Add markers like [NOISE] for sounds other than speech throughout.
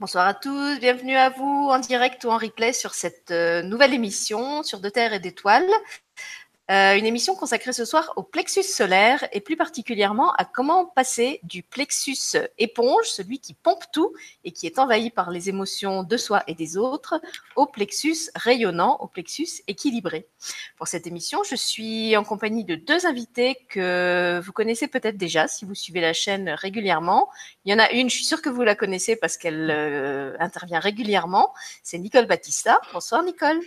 Bonsoir à tous, bienvenue à vous en direct ou en replay sur cette euh, nouvelle émission sur De Terre et d'Étoiles. Euh, une émission consacrée ce soir au plexus solaire et plus particulièrement à comment passer du plexus éponge, celui qui pompe tout et qui est envahi par les émotions de soi et des autres, au plexus rayonnant, au plexus équilibré. Pour cette émission, je suis en compagnie de deux invités que vous connaissez peut-être déjà si vous suivez la chaîne régulièrement. Il y en a une, je suis sûre que vous la connaissez parce qu'elle euh, intervient régulièrement. C'est Nicole Battista. Bonsoir Nicole.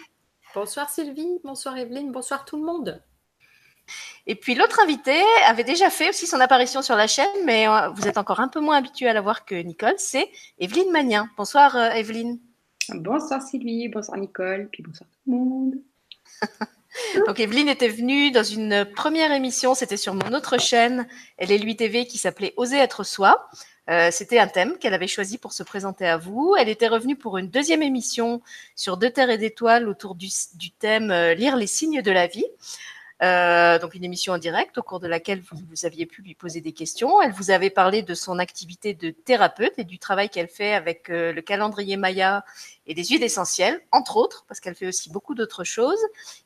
Bonsoir Sylvie, bonsoir Evelyne, bonsoir tout le monde. Et puis l'autre invité avait déjà fait aussi son apparition sur la chaîne, mais euh, vous êtes encore un peu moins habitué à la voir que Nicole, c'est Evelyne Magnin. Bonsoir euh, Evelyne. Bonsoir Sylvie, bonsoir Nicole, puis bonsoir tout le monde. [LAUGHS] Donc Evelyne était venue dans une première émission, c'était sur mon autre chaîne, elle est lui TV, qui s'appelait Oser être soi. Euh, c'était un thème qu'elle avait choisi pour se présenter à vous. Elle était revenue pour une deuxième émission sur Deux terres et d'étoiles autour du, thème euh, Lire les signes de la vie. Euh, donc une émission en direct au cours de laquelle vous, aviez pu lui poser des questions. Elle vous avait parlé de son activité de thérapeute et du travail qu'elle fait avec euh, le calendrier Maya et des huiles essentielles, entre autres, parce qu'elle fait aussi beaucoup d'autres choses.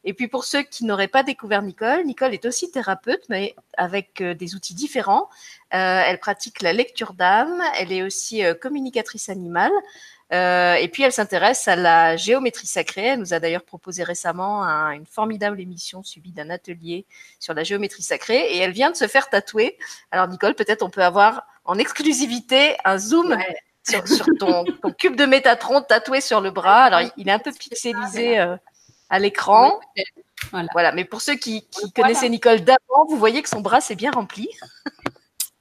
Et puis pour ceux qui n'auraient pas découvert Nicole, Nicole est aussi thérapeute, mais avec euh, des outils différents. Elle pratique la lecture d'âme, elle est aussi communicatrice animale. Euh, et puis elle s'intéresse à la géométrie sacrée. Elle nous a d'ailleurs proposé récemment un, une formidable émission suivie d'un atelier sur la géométrie sacrée. Et elle vient de se faire tatouer. Alors Nicole, peut-être on peut avoir en exclusivité un zoom ouais. sur, sur ton, ton, cube de Métatron tatoué sur le bras. Alors il est un peu pixelisé euh, à l'écran. Voilà. voilà. Mais pour ceux qui, qui voilà. connaissaient Nicole d'avant, vous voyez que son bras s'est bien rempli.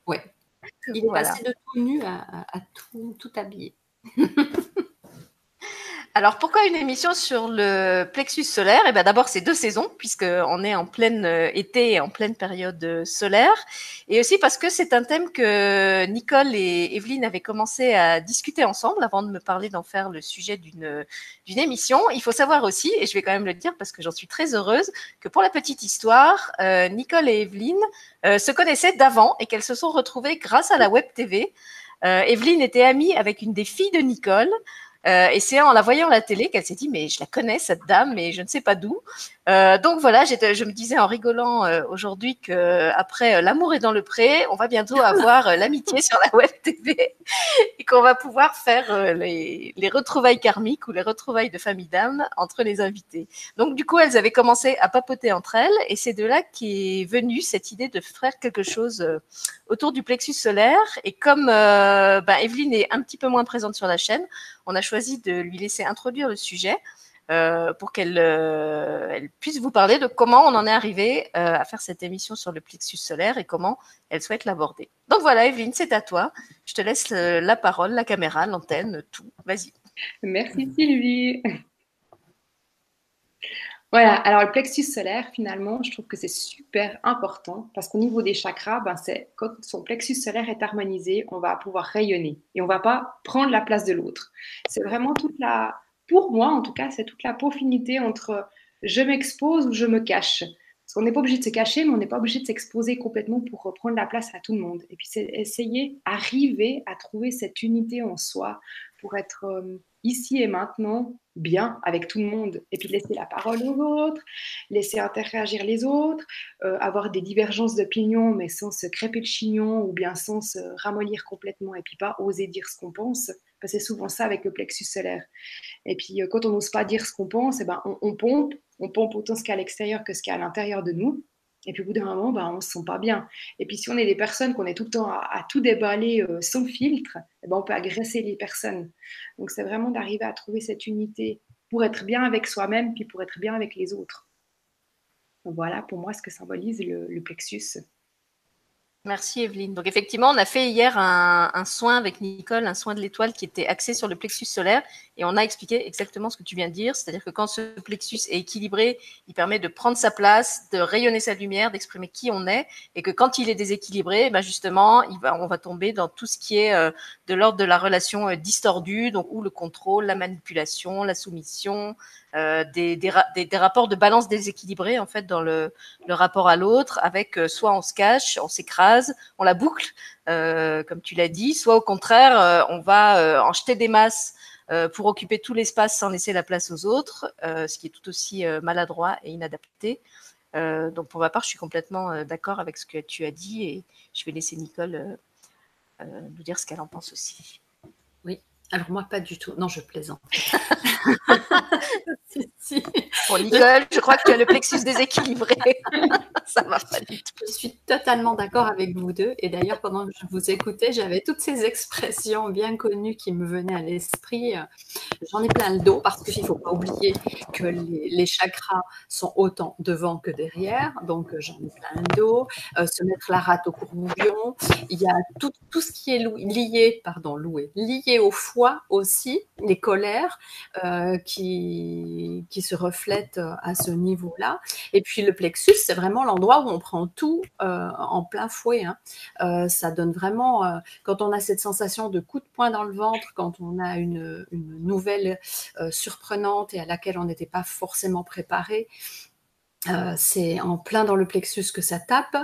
Oui. [LAUGHS] Il est voilà. passé de tout nu à, à, à tout, tout habillé. [LAUGHS] Alors pourquoi une émission sur le plexus solaire? Eh bien d'abord c'est deux saisons puisqu'on est en pleine euh, été et en pleine période euh, solaire et aussi parce que c'est un thème que Nicole et Evelyne avaient commencé à discuter ensemble avant de me parler d'en faire le sujet d'une d'une émission. Il faut savoir aussi et je vais quand même le dire parce que j'en suis très heureuse que pour la petite histoire, euh, Nicole et Evelyne euh, se connaissaient d'avant et qu'elles se sont retrouvées grâce à la web TV. Euh, Evelyne était amie avec une des filles de Nicole. Euh, et c'est en la voyant à la télé qu'elle s'est dit mais je la connais cette dame mais je ne sais pas d'où. Euh, donc voilà, je me disais en rigolant euh, aujourd'hui que après l'amour est dans le pré, on va bientôt [LAUGHS] avoir l'amitié sur la web TV et qu'on va pouvoir faire les, les, retrouvailles karmiques ou les retrouvailles de famille d'âme entre les invités. Donc du coup, elles avaient commencé à papoter entre elles et c'est de là qu'est venue cette idée de faire quelque chose autour du plexus solaire. Et comme ben, Evelyne est un petit peu moins présente sur la chaîne, on a choisi de lui laisser introduire le sujet euh, pour qu'elle euh, puisse vous parler de comment on en est arrivé euh, à faire cette émission sur le plexus solaire et comment elle souhaite l'aborder. Donc voilà, Evelyne, c'est à toi. Je te laisse la parole, la caméra, l'antenne, tout. Vas-y. Merci Sylvie. Voilà, alors le plexus solaire, finalement, je trouve que c'est super important parce qu'au niveau des chakras, ben c'est quand son plexus solaire est harmonisé, on va pouvoir rayonner et on va pas prendre la place de l'autre. C'est vraiment toute la, pour moi en tout cas, c'est toute la peaufinité entre je m'expose ou je me cache. Parce qu'on n'est pas obligé de se cacher, mais on n'est pas obligé de s'exposer complètement pour reprendre la place à tout le monde. Et puis c'est essayer, arriver à trouver cette unité en soi pour être euh, ici et maintenant bien avec tout le monde et puis laisser la parole aux autres, laisser interagir les autres, euh, avoir des divergences d'opinion mais sans se crêper le chignon ou bien sans se ramollir complètement et puis pas oser dire ce qu'on pense. C'est souvent ça avec le plexus solaire. Et puis euh, quand on n'ose pas dire ce qu'on pense, et eh ben, on, on pompe, on pompe autant ce qu'il y a à l'extérieur que ce qu'il y a à l'intérieur de nous. Et puis au bout d'un moment, bah, on ne se sent pas bien. Et puis si on est des personnes qu'on est tout le temps à, tout déballer euh, sans filtre, eh ben, on peut agresser les personnes. Donc c'est vraiment d'arriver à trouver cette unité pour être bien avec soi-même, puis pour être bien avec les autres. Voilà pour moi ce que symbolise le plexus. Merci Evelyne. Donc effectivement, on a fait hier un, soin avec Nicole, un soin de l'étoile qui était axé sur le plexus solaire. Et on a expliqué exactement ce que tu viens de dire, c'est-à-dire que quand ce plexus est équilibré, il permet de prendre sa place, de rayonner sa lumière, d'exprimer qui on est. Et que quand il est déséquilibré, ben justement, il va, on va tomber dans tout ce qui est euh, de l'ordre de la relation euh, distordue, donc où le contrôle, la manipulation, la soumission, euh, des, des, rapports de balance déséquilibrés en fait dans le, le rapport à l'autre, avec euh, soit on se cache, on s'écrase, on la boucle, euh, comme tu l'as dit, soit au contraire on va en jeter des masses pour occuper tout l'espace sans laisser la place aux autres, ce qui est tout aussi maladroit et inadapté. donc pour ma part, je suis complètement d'accord avec ce que tu as dit et je vais laisser Nicole nous dire ce qu'elle en pense aussi. Alors moi, pas du tout. Non, je plaisante. [LAUGHS] si, Pour Nicole, je crois que tu as le plexus déséquilibré. [LAUGHS] Ça va pas du tout. Je suis totalement d'accord avec vous deux. Et d'ailleurs, pendant que je vous écoutais, j'avais toutes ces expressions bien connues qui me venaient à l'esprit. J'en ai plein le dos parce qu'il ne faut pas oublier que les, chakras sont autant devant que derrière. Donc, j'en ai plein le dos. Euh, se mettre la rate au courbouillon. Il y a tout, tout ce qui est lié, pardon, loué, lié au foie aussi, les colères euh, qui, qui se reflètent euh, à ce niveau-là. Et puis le plexus, c'est vraiment l'endroit où on prend tout euh, en plein fouet. Hein. ça donne vraiment, quand on a cette sensation de coup de poing dans le ventre, quand on a une, une nouvelle surprenante et à laquelle on n'était pas forcément préparé, euh, c'est en plein dans le plexus que ça tape.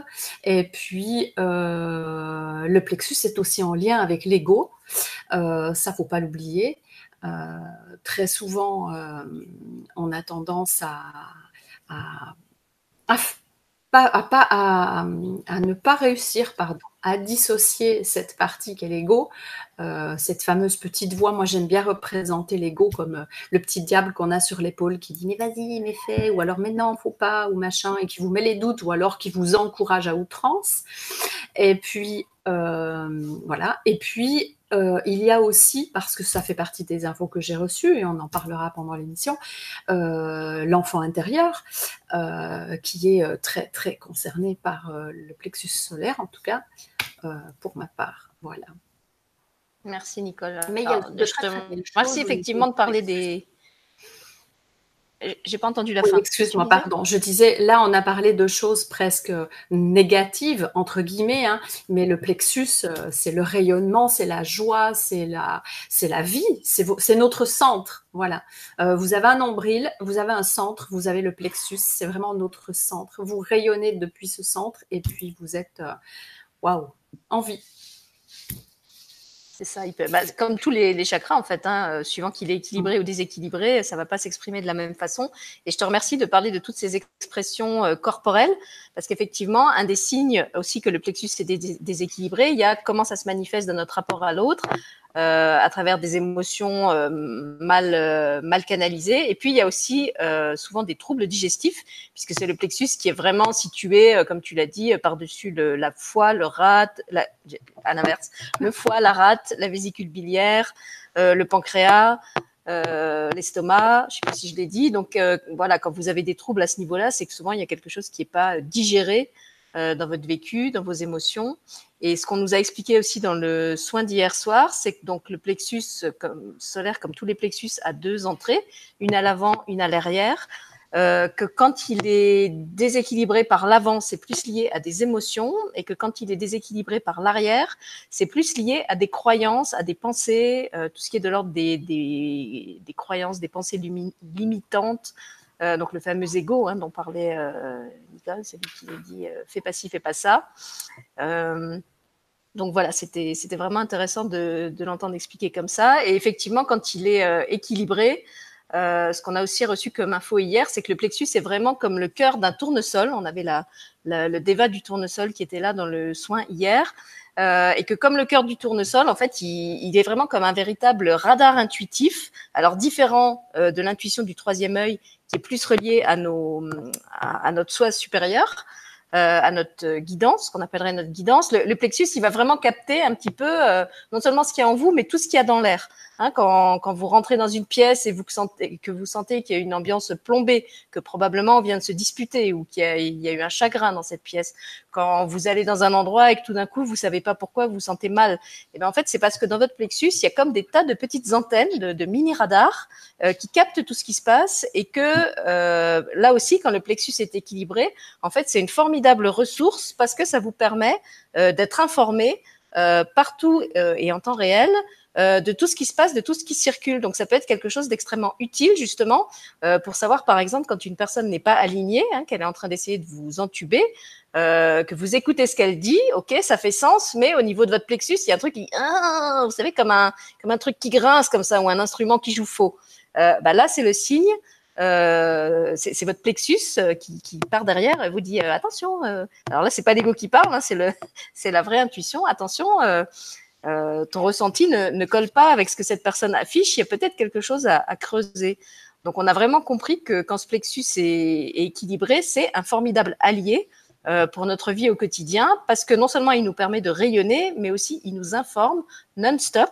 Et puis, euh, le plexus est aussi en lien avec l'ego. Euh, ça, faut pas l'oublier. Euh, très souvent, on a tendance à, à, à ne pas réussir pardon, à dissocier cette partie qu'est l'ego, euh, cette fameuse petite voix. Moi, j'aime bien représenter l'ego comme euh, le petit diable qu'on a sur l'épaule qui dit mais vas-y, mais fais, ou alors mais non, faut pas, ou machin, et qui vous met les doutes, ou alors qui vous encourage à outrance. Et puis euh, voilà. Et puis euh, il y a aussi, parce que ça fait partie des infos que j'ai reçues, et on en parlera pendant l'émission, euh, l'enfant intérieur, euh, qui est très très concerné par le plexus solaire, en tout cas, pour ma part. Voilà. Merci Nicole. Mais il y a Merci effectivement de parler des, j'ai pas entendu la fin. Excuse-moi, pardon. Je disais, là, on a parlé de choses presque négatives, entre guillemets, hein, mais le plexus, euh, c'est le rayonnement, c'est la joie, c'est la, c'est la vie, c'est notre centre. Voilà. Euh, vous avez un nombril, vous avez un centre, vous avez le plexus, c'est vraiment notre centre. Vous rayonnez depuis ce centre et puis vous êtes, euh, waouh, en vie. C'est ça, il peut, bah, comme tous les, chakras en fait, hein, euh, suivant qu'il est équilibré ou déséquilibré, ça va pas s'exprimer de la même façon. Et je te remercie de parler de toutes ces expressions euh, corporelles, parce qu'effectivement, un des signes aussi que le plexus est déséquilibré, il y a comment ça se manifeste dans notre rapport à l'autre, euh, à travers des émotions euh, mal, euh, mal canalisées. Et puis, il y a aussi souvent des troubles digestifs, puisque c'est le plexus qui est vraiment situé, comme tu l'as dit, par-dessus la foie, le rate, à l'inverse, le foie, la rate, la vésicule biliaire, le pancréas. Euh, l'estomac, je sais pas si je l'ai dit. Donc voilà, quand vous avez des troubles à ce niveau-là, c'est que souvent il y a quelque chose qui n'est pas digéré euh, dans votre vécu, dans vos émotions. Et ce qu'on nous a expliqué aussi dans le soin d'hier soir, c'est que donc le plexus comme, solaire, comme tous les plexus, a deux entrées, une à l'avant, une à l'arrière. Euh, que quand il est déséquilibré par l'avant, c'est plus lié à des émotions, et que quand il est déséquilibré par l'arrière, c'est plus lié à des croyances, à des pensées, euh, tout ce qui est de l'ordre des, des, croyances, des pensées limitantes, euh, donc le fameux ego hein, dont parlait Nicole, c'est lui qui dit fais pas ci, fais pas ça. Donc voilà, c'était vraiment intéressant de, l'entendre expliquer comme ça. Et effectivement, quand il est équilibré, euh, ce qu'on a aussi reçu comme info hier, c'est que le plexus est vraiment comme le cœur d'un tournesol. On avait la, la, le débat du tournesol qui était là dans le soin hier. Euh, et que comme le cœur du tournesol, en fait, il, il, est vraiment comme un véritable radar intuitif, alors différent euh, de l'intuition du troisième œil, qui est plus relié à, nos, à, notre soi supérieur, euh, à notre guidance, qu'on appellerait notre guidance. Le, le, plexus, il va vraiment capter un petit peu euh, non seulement ce qu'il y a en vous, mais tout ce qu'il y a dans l'air. Hein, quand, vous rentrez dans une pièce et que vous sentez qu'il y a une ambiance plombée, que probablement on vient de se disputer ou qu'il y, a eu un chagrin dans cette pièce, quand vous allez dans un endroit et que tout d'un coup vous savez pas pourquoi vous vous sentez mal, et eh bien en fait c'est parce que dans votre plexus il y a comme des tas de petites antennes, de, de mini radars euh, qui captent tout ce qui se passe et que euh, là aussi quand le plexus est équilibré, en fait c'est une formidable ressource parce que ça vous permet euh, d'être informé partout et en temps réel euh, de tout ce qui se passe, de tout ce qui circule. Donc ça peut être quelque chose d'extrêmement utile justement euh, pour savoir par exemple quand une personne n'est pas alignée, hein, qu'elle est en train d'essayer de vous entuber, euh, que vous écoutez ce qu'elle dit, ok, ça fait sens, mais au niveau de votre plexus, il y a un truc qui, ah, vous savez, comme un comme un truc qui grince comme ça ou un instrument qui joue faux. bah là, c'est le signe. C'est votre plexus qui, qui, part derrière et vous dit attention. alors là, c'est pas l'ego qui parle, hein, c'est le, [LAUGHS] c'est la vraie intuition. Attention, euh, ton ressenti ne, colle pas avec ce que cette personne affiche, il y a peut-être quelque chose à, creuser. Donc on a vraiment compris que quand ce plexus est, équilibré, c'est un formidable allié euh, pour notre vie au quotidien, parce que non seulement il nous permet de rayonner, mais aussi il nous informe non-stop,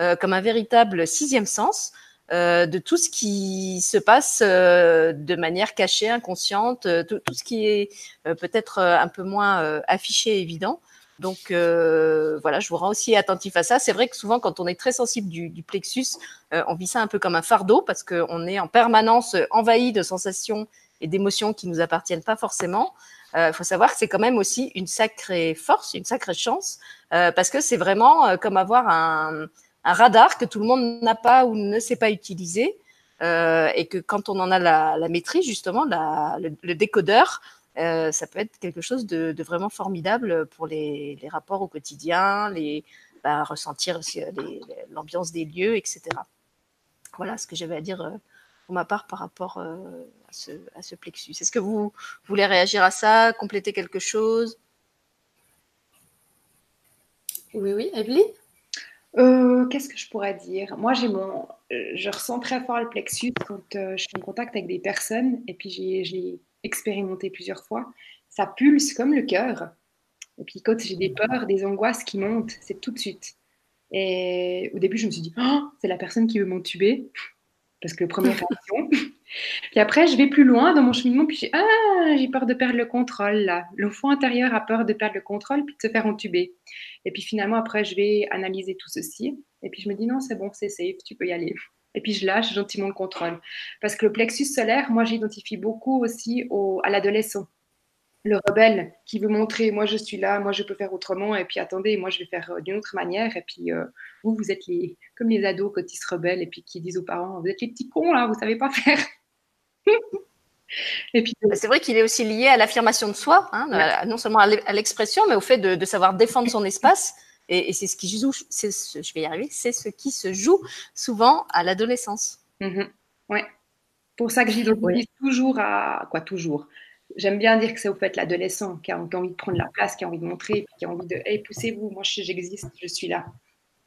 euh, comme un véritable sixième sens, de tout ce qui se passe de manière cachée, inconsciente, tout, tout ce qui est peut-être un peu moins affiché évident. Donc euh, voilà, je vous rends aussi attentif à ça. C'est vrai que souvent, quand on est très sensible du, plexus, euh, on vit ça un peu comme un fardeau parce qu'on est en permanence envahi de sensations et d'émotions qui nous appartiennent pas forcément. Il euh, faut savoir que c'est quand même aussi une sacrée force, une sacrée chance, parce que c'est vraiment comme avoir un, radar que tout le monde n'a pas ou ne sait pas utiliser, et que quand on en a la, maîtrise, justement, le décodeur, euh, ça peut être quelque chose de, vraiment formidable pour les, rapports au quotidien, les, bah, ressentir euh, l'ambiance des lieux, etc. Voilà ce que j'avais à dire euh, pour ma part par rapport à, ce, plexus. Est-ce que vous voulez réagir à ça, compléter quelque chose? Oui, oui, Evelyne? Qu'est-ce que je pourrais dire? Moi, j'ai mon, je ressens très fort le plexus quand je suis en contact avec des personnes et puis j'ai expérimenté plusieurs fois, ça pulse comme le cœur. Et puis quand j'ai des peurs, des angoisses qui montent, c'est tout de suite. Et au début, je me suis dit, oh, c'est la personne qui veut m'entuber, parce que première réaction. puis après, je vais plus loin dans mon cheminement, puis j'ai, ah, j'ai peur de perdre le contrôle là. L'enfant intérieur a peur de perdre le contrôle, puis de se faire entuber. Et puis finalement, après, je vais analyser tout ceci. Et puis je me dis, non, c'est bon, c'est safe, tu peux y aller et puis je lâche gentiment le contrôle. Parce que le plexus solaire, moi j'identifie beaucoup aussi au, à l'adolescent. Le rebelle qui veut montrer, moi je suis là, moi je peux faire autrement, et puis attendez, moi je vais faire euh, d'une autre manière, et puis euh, vous, vous êtes les, comme les ados quand ils se rebellent, et puis qui disent aux parents, vous êtes les petits cons là, vous savez pas faire. [LAUGHS] et puis, bah, c'est vrai qu'il est aussi lié à l'affirmation de soi, hein, non seulement à l'expression, mais au fait de, de savoir défendre son [LAUGHS] espace. Et, c'est ce qui joue, je vais y arriver, c'est ce qui se joue souvent à l'adolescence. Mhm. Ouais. Pour ça que j'identifie toujours à quoi toujours? J'aime bien dire que c'est au fait l'adolescent qui, a envie de prendre la place, qui a envie de montrer, qui a envie de hey, poussez-vous, moi j'existe, je suis là.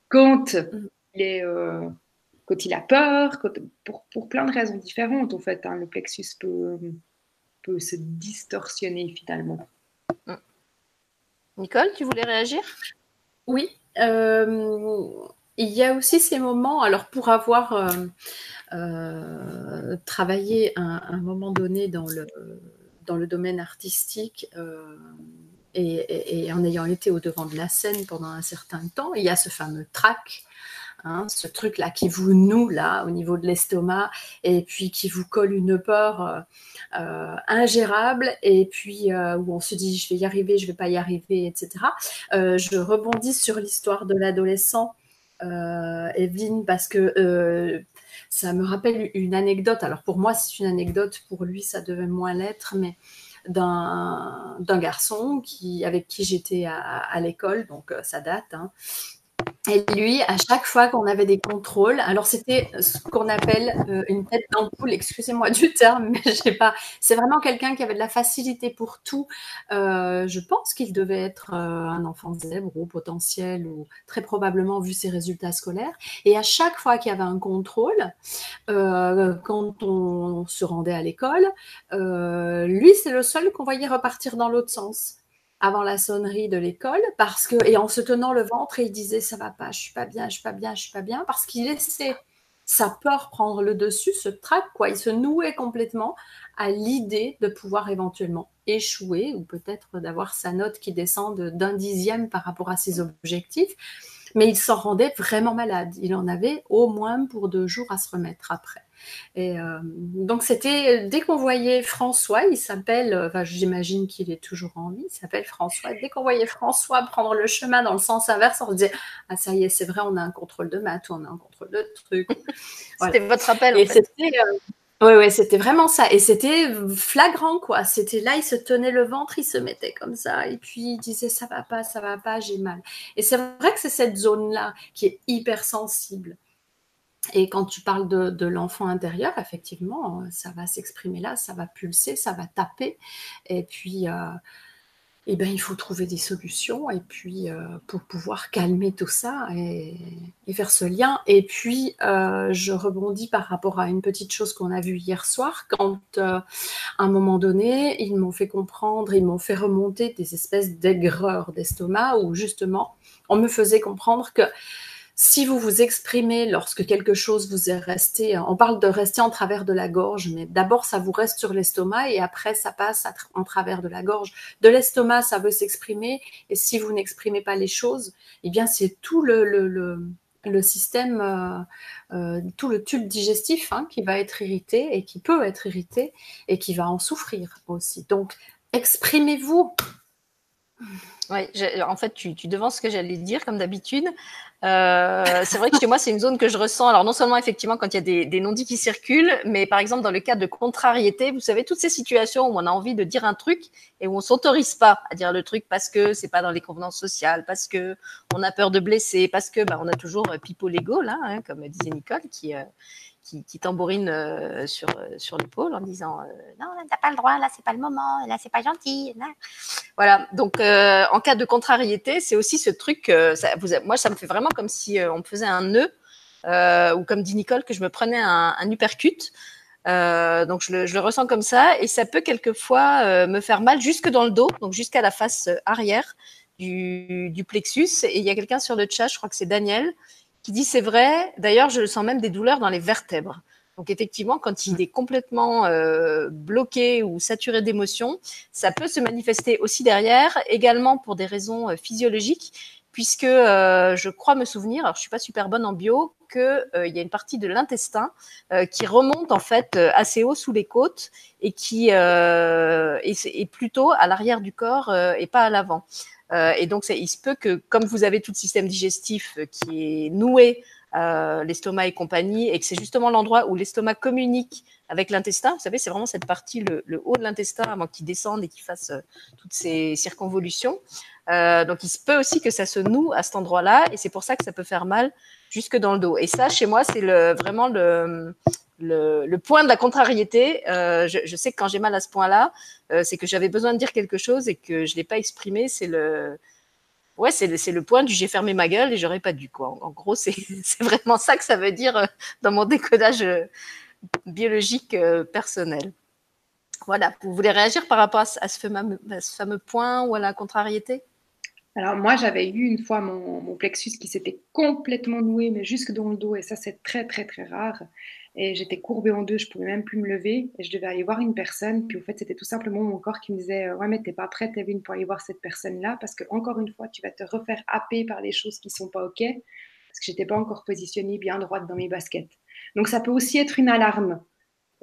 Quand mhm. il est euh, quand il a peur, pour, pour, plein de raisons différentes, en fait, hein, le plexus peut, peut se distorsionner finalement. Mm. Nicole, tu voulais réagir? Oui, euh, il y a aussi ces moments, alors pour avoir euh, euh, travaillé un, un, moment donné dans le, dans le domaine artistique et, et, en ayant été au devant de la scène pendant un certain temps, il y a ce fameux track Hein, ce truc-là qui vous noue là au niveau de l'estomac et puis qui vous colle une peur euh, euh, ingérable et puis euh, où on se dit je vais y arriver, je vais pas y arriver, etc. je rebondis sur l'histoire de l'adolescent Evelyne parce que ça me rappelle une anecdote. Alors pour moi c'est une anecdote, pour lui ça devait moins l'être, mais d'un garçon qui, avec qui j'étais à, l'école, donc ça date, hein, et lui, à chaque fois qu'on avait des contrôles, alors c'était ce qu'on appelle euh, une tête d'ampoule, excusez-moi du terme, [LAUGHS] mais je sais pas. C'est vraiment quelqu'un qui avait de la facilité pour tout. Euh, je pense qu'il devait être euh, un enfant zèbre ou potentiel ou très probablement vu ses résultats scolaires. Et à chaque fois qu'il y avait un contrôle, quand on se rendait à l'école, lui, c'est le seul qu'on voyait repartir dans l'autre sens avant la sonnerie de l'école parce que et en se tenant le ventre il disait ça va pas je suis pas bien je suis pas bien je suis pas bien parce qu'il laissait sa peur prendre le dessus ce trac quoi. Il se nouait complètement à l'idée de pouvoir éventuellement échouer ou peut-être d'avoir sa note qui descend d'un dixième par rapport à ses objectifs mais il s'en rendait vraiment malade il en avait au moins pour deux jours à se remettre après Et euh, donc c'était dès qu'on voyait François, il s'appelle, enfin j'imagine qu'il est toujours en vie, il s'appelle François. Dès qu'on voyait François prendre le chemin dans le sens inverse, on se disait ah ça y est, c'est vrai, on a un contrôle de maths, on a un contrôle de trucs. [LAUGHS] c'était votre appel. Et c'était ouais, c'était vraiment ça. Et c'était flagrant, quoi. C'était là, il se tenait le ventre, il se mettait comme ça. Et puis, il disait, ça va pas, ça va pas, j'ai mal. Et c'est vrai que c'est cette zone-là qui est hyper sensible. Et quand tu parles de, l'enfant intérieur, effectivement, ça va s'exprimer là, ça va pulser, ça va taper. Et puis, euh, eh ben, il faut trouver des solutions et puis euh, pour pouvoir calmer tout ça et, faire ce lien. Et puis, euh, je rebondis par rapport à une petite chose qu'on a vue hier soir, quand à un moment donné, ils m'ont fait comprendre, ils m'ont fait remonter des espèces d'aigreurs d'estomac où justement, on me faisait comprendre que si vous vous exprimez lorsque quelque chose vous est resté, on parle de rester en travers de la gorge, mais d'abord ça vous reste sur l'estomac et après ça passe en travers de la gorge. De l'estomac, ça veut s'exprimer et si vous n'exprimez pas les choses, eh bien c'est tout le, le, système, euh, euh, tout le tube digestif hein, qui va être irrité et qui peut être irrité et qui va en souffrir aussi. Donc exprimez-vous. Oui, en fait, tu, tu devances ce que j'allais dire, comme d'habitude. Euh, c'est vrai que chez moi, c'est une zone que je ressens. Alors, non seulement effectivement quand il y a des, des non-dits qui circulent, mais par exemple, dans le cas de contrariété, vous savez, toutes ces situations où on a envie de dire un truc et où on s'autorise pas à dire le truc parce que c'est pas dans les convenances sociales, parce que on a peur de blesser, parce que bah, on a toujours euh, Pipo Lego, là, hein, comme disait Nicole, qui, euh, qui, tambourine euh, sur, euh, l'épaule en disant euh, non, t'as pas le droit, là, c'est pas le moment, là, c'est pas gentil. Voilà. Donc, en cas de contrariété, c'est aussi ce truc. Ça, vous, moi, ça me fait vraiment comme si on me faisait un nœud, ou comme dit Nicole, que je me prenais un, un uppercut. donc je le, je le, ressens comme ça et ça peut quelquefois me faire mal jusque dans le dos, donc jusqu'à la face arrière du, du plexus. Et il y a quelqu'un sur le chat, je crois que c'est Daniel, qui dit c'est vrai. D'ailleurs, je sens même des douleurs dans les vertèbres. Donc effectivement, quand il est complètement euh, bloqué ou saturé d'émotions, ça peut se manifester aussi derrière, également pour des raisons euh, physiologiques, puisque euh, je crois me souvenir, alors je suis pas super bonne en bio, que il y a une partie de l'intestin qui remonte en fait assez haut sous les côtes et qui est, plutôt à l'arrière du corps et pas à l'avant. Euh, et donc, il se peut que, comme vous avez tout le système digestif euh, qui est noué, euh, l'estomac et compagnie, et que c'est justement l'endroit où l'estomac communique avec l'intestin. Vous savez, c'est vraiment cette partie, le, haut de l'intestin, avant qu'il descende et qu'il fasse toutes ces circonvolutions. donc, il se peut aussi que ça se noue à cet endroit-là, et c'est pour ça que ça peut faire mal jusque dans le dos. Et ça, chez moi, c'est le, vraiment le, le, point de la contrariété. Euh, je, sais que quand j'ai mal à ce point-là, euh, c'est que j'avais besoin de dire quelque chose et que je l'ai pas exprimé. C'est le, ouais, c'est le, le, point du j'ai fermé ma gueule et j'aurais pas dû quoi. En, gros, [LAUGHS] c'est vraiment ça que ça veut dire euh, dans mon décodage biologique personnel. Voilà. Vous voulez réagir par rapport à ce, fameux, ce fameux point ou à la contrariété? Alors moi, j'avais eu une fois mon, mon plexus qui s'était complètement noué, mais jusque dans le dos, et ça c'est très très très rare et j'étais courbée en deux, je pouvais même plus me lever et je devais aller voir une personne. Puis au fait, c'était tout simplement mon corps qui me disait ouais mais t'es pas prête, Evelyne, pour aller voir cette personne-là parce que encore une fois, tu vas te refaire happer par les choses qui sont pas ok parce que j'étais pas encore positionnée bien droite dans mes baskets. Donc ça peut aussi être une alarme.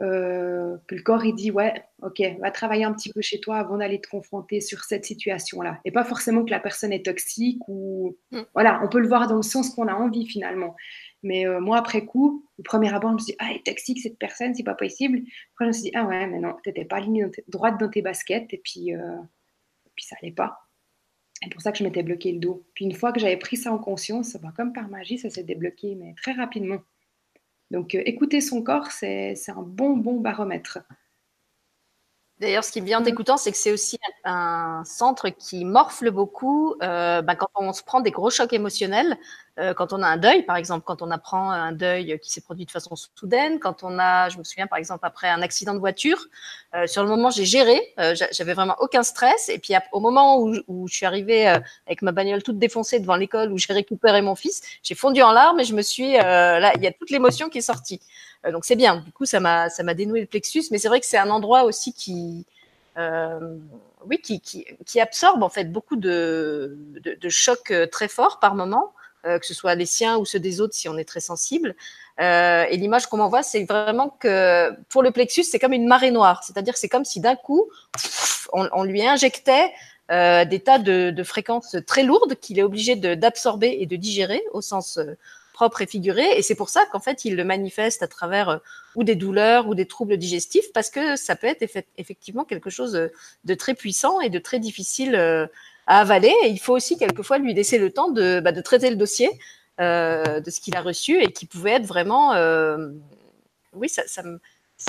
Euh, que le corps il dit ouais ok va travailler un petit peu chez toi avant d'aller te confronter sur cette situation là et pas forcément que la personne est toxique ou mm. voilà on peut le voir dans le sens qu'on a envie finalement mais euh, moi, après coup, le premier abord, je me suis dit, ah, elle est toxique cette personne, c'est pas possible. Après, je me suis dit, ah ouais, mais non, t'étais pas alignée droite dans tes baskets, et puis, euh, puis ça allait pas. C'est pour ça que je m'étais bloqué le dos. Puis une fois que j'avais pris ça en conscience, bah, comme par magie, ça s'est débloqué, mais très rapidement. Donc, euh, écouter son corps, c'est un bon, bon baromètre. D'ailleurs, ce qui me vient en t'écoutant, c'est que c'est aussi un, centre qui morfle beaucoup euh, bah, quand on se prend des gros chocs émotionnels, euh, quand on a un deuil, par exemple, quand on apprend un deuil qui s'est produit de façon soudaine, quand on a, je me souviens par exemple après un accident de voiture, euh, sur le moment j'ai géré, j'avais vraiment aucun stress, et puis au moment où, je suis arrivée avec ma bagnole toute défoncée devant l'école où j'ai récupéré mon fils, j'ai fondu en larmes et je me suis, là, il y a toute l'émotion qui est sortie. Euh, donc c'est bien. Du coup, ça m'a dénoué le plexus, mais c'est vrai que c'est un endroit aussi qui euh, oui, qui, qui, absorbe en fait beaucoup de, de, de chocs euh, très forts par moment. Que ce soit les siens ou ceux des autres si on est très sensible. et l'image qu'on m'envoie, c'est vraiment que pour le plexus, c'est comme une marée noire. C'est-à-dire c'est comme si d'un coup, on, lui injectait des tas de, fréquences très lourdes qu'il est obligé d'absorber et de digérer au sens propre et figuré. Et c'est pour ça qu'en fait, il le manifeste à travers euh, ou des douleurs ou des troubles digestifs, parce que ça peut être effectivement quelque chose de très puissant et de très difficile euh, à avaler. Et il faut aussi quelquefois lui laisser le temps de, bah, de traiter le dossier euh, de ce qu'il a reçu et qui pouvait être vraiment... oui, ça, ça me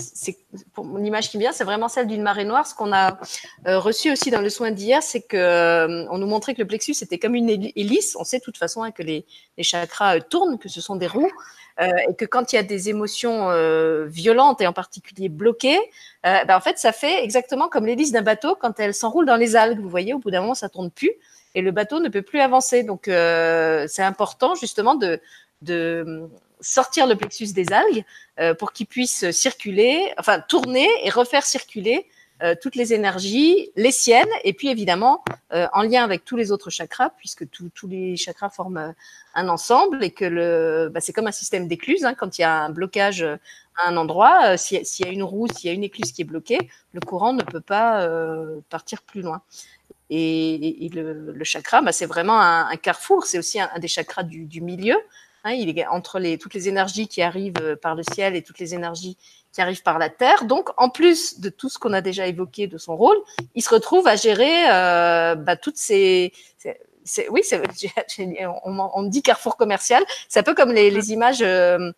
c'est pour mon image qui vient, c'est vraiment celle d'une marée noire. Ce qu'on a euh, reçu aussi dans le soin d'hier, c'est que euh, on nous montrait que le plexus était comme une hélice. On sait de toute façon hein, que les, chakras euh, tournent, que ce sont des roues, et que quand il y a des émotions violentes et en particulier bloquées, ben, en fait, ça fait exactement comme l'hélice d'un bateau quand elle s'enroule dans les algues. Vous voyez, au bout d'un moment, ça tourne plus et le bateau ne peut plus avancer. Donc, c'est important justement de de sortir le plexus des algues euh, pour qu'il puisse circuler, enfin tourner et refaire circuler euh, toutes les énergies, les siennes, et puis évidemment euh, en lien avec tous les autres chakras, puisque tous les chakras forment un ensemble et que le, bah, c'est comme un système d'écluses. Hein, quand il y a un blocage à un endroit, s'il y a une roue, s'il y a une écluse qui est bloquée, le courant ne peut pas partir plus loin. Et, le, chakra, bah, c'est vraiment un, carrefour, c'est aussi un, des chakras du, milieu. Hein, il est entre les, toutes les énergies qui arrivent euh, par le ciel et toutes les énergies qui arrivent par la terre. Donc, en plus de tout ce qu'on a déjà évoqué de son rôle, il se retrouve à gérer euh, bah, toutes ces, oui, [LAUGHS] on, on, dit carrefour commercial. C'est un peu comme les, les images, euh,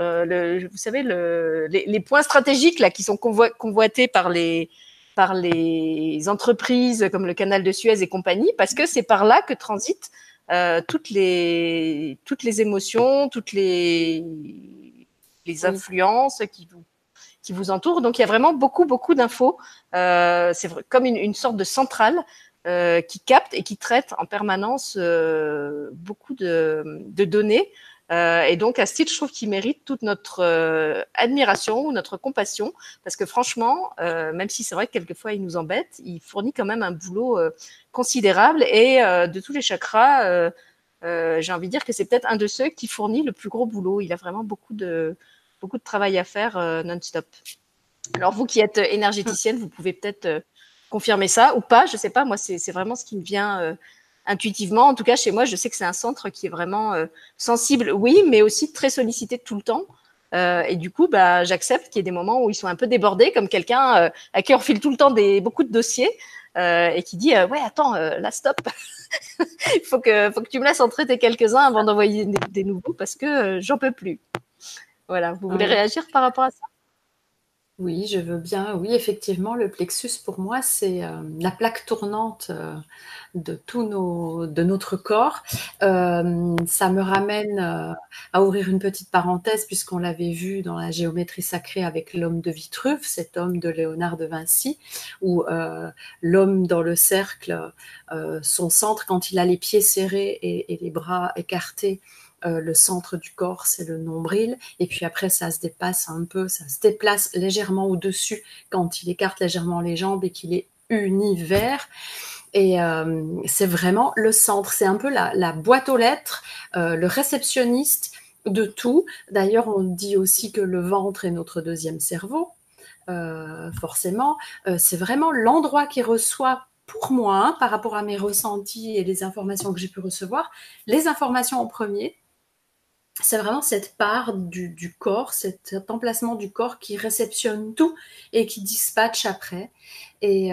euh, le, vous savez, le, les, les, points stratégiques là qui sont convoités par les par les entreprises comme le canal de Suez et compagnie, parce que c'est par là que transitent euh, toutes les toutes les émotions, toutes les les influences qui vous qui vous entourent. Donc il y a vraiment beaucoup beaucoup d'infos. Euh, c'est comme une, sorte de centrale euh, qui capte et qui traite en permanence euh, beaucoup de, données et donc, à ce titre, je trouve qu'il mérite toute notre admiration ou notre compassion, parce que franchement, même si c'est vrai que quelquefois il nous embête, il fournit quand même un boulot considérable. Et de tous les chakras, j'ai envie de dire que c'est peut-être un de ceux qui fournit le plus gros boulot. Il a vraiment beaucoup de, beaucoup de travail à faire non-stop. Alors, vous qui êtes énergéticienne, vous pouvez peut-être confirmer ça ou pas, je sais pas. Moi, c'est vraiment ce qui me vient intuitivement. En tout cas, chez moi, je sais que c'est un centre qui est vraiment euh, sensible, oui, mais aussi très sollicité tout le temps. Euh, et du coup, bah, j'accepte qu'il y ait des moments où ils sont un peu débordés, comme quelqu'un euh, à qui on file tout le temps des, beaucoup de dossiers et qui dit Ouais, attends, là, stop. [LAUGHS] Il faut que, tu me laisses en traiter quelques-uns avant d'envoyer des, nouveaux parce que j'en peux plus. Voilà, vous voulez réagir par rapport à ça? Oui, je veux bien. Oui, effectivement, le plexus, pour moi, c'est la plaque tournante de tout nos, de notre corps. Euh, ça me ramène euh, à ouvrir une petite parenthèse puisqu'on l'avait vu dans la géométrie sacrée avec l'homme de Vitruve, cet homme de Léonard de Vinci, où euh, l'homme dans le cercle, son centre, quand il a les pieds serrés et, les bras écartés, le centre du corps, c'est le nombril, et puis après, ça se dépasse un peu, ça se déplace légèrement au-dessus quand il écarte légèrement les jambes et qu'il est univers. Et euh, c'est vraiment le centre, c'est un peu la, boîte aux lettres, euh, le réceptionniste de tout. D'ailleurs, on dit aussi que le ventre est notre deuxième cerveau, euh, forcément. c'est vraiment l'endroit qui reçoit, pour moi, hein, par rapport à mes ressentis et les informations que j'ai pu recevoir, les informations en premier. C'est vraiment cette part du, corps, cet emplacement du corps qui réceptionne tout et qui dispatche après. Et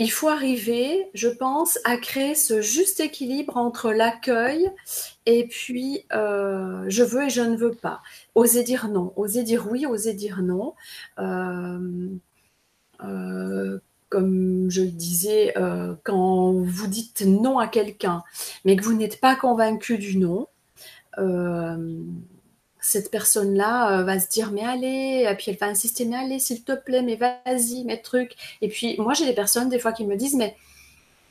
il faut arriver, je pense, à créer ce juste équilibre entre l'accueil et puis euh, je veux et je ne veux pas. Oser dire non, oser dire oui, oser dire non. Euh, euh, comme je le disais, quand vous dites non à quelqu'un, mais que vous n'êtes pas convaincu du non, cette personne-là euh, va se dire mais allez, et puis elle va insister mais allez s'il te plaît, mais vas-y, mes trucs. Et puis moi j'ai des personnes des fois qui me disent mais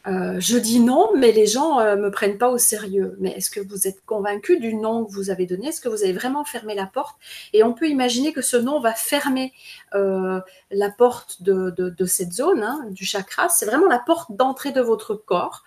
euh, je dis non, mais les gens ne euh, me prennent pas au sérieux. Mais est-ce que vous êtes convaincu du non que vous avez donné? Est-ce que vous avez vraiment fermé la porte? Et on peut imaginer que ce non va fermer la porte de, cette zone, hein, du chakra. C'est vraiment la porte d'entrée de votre corps.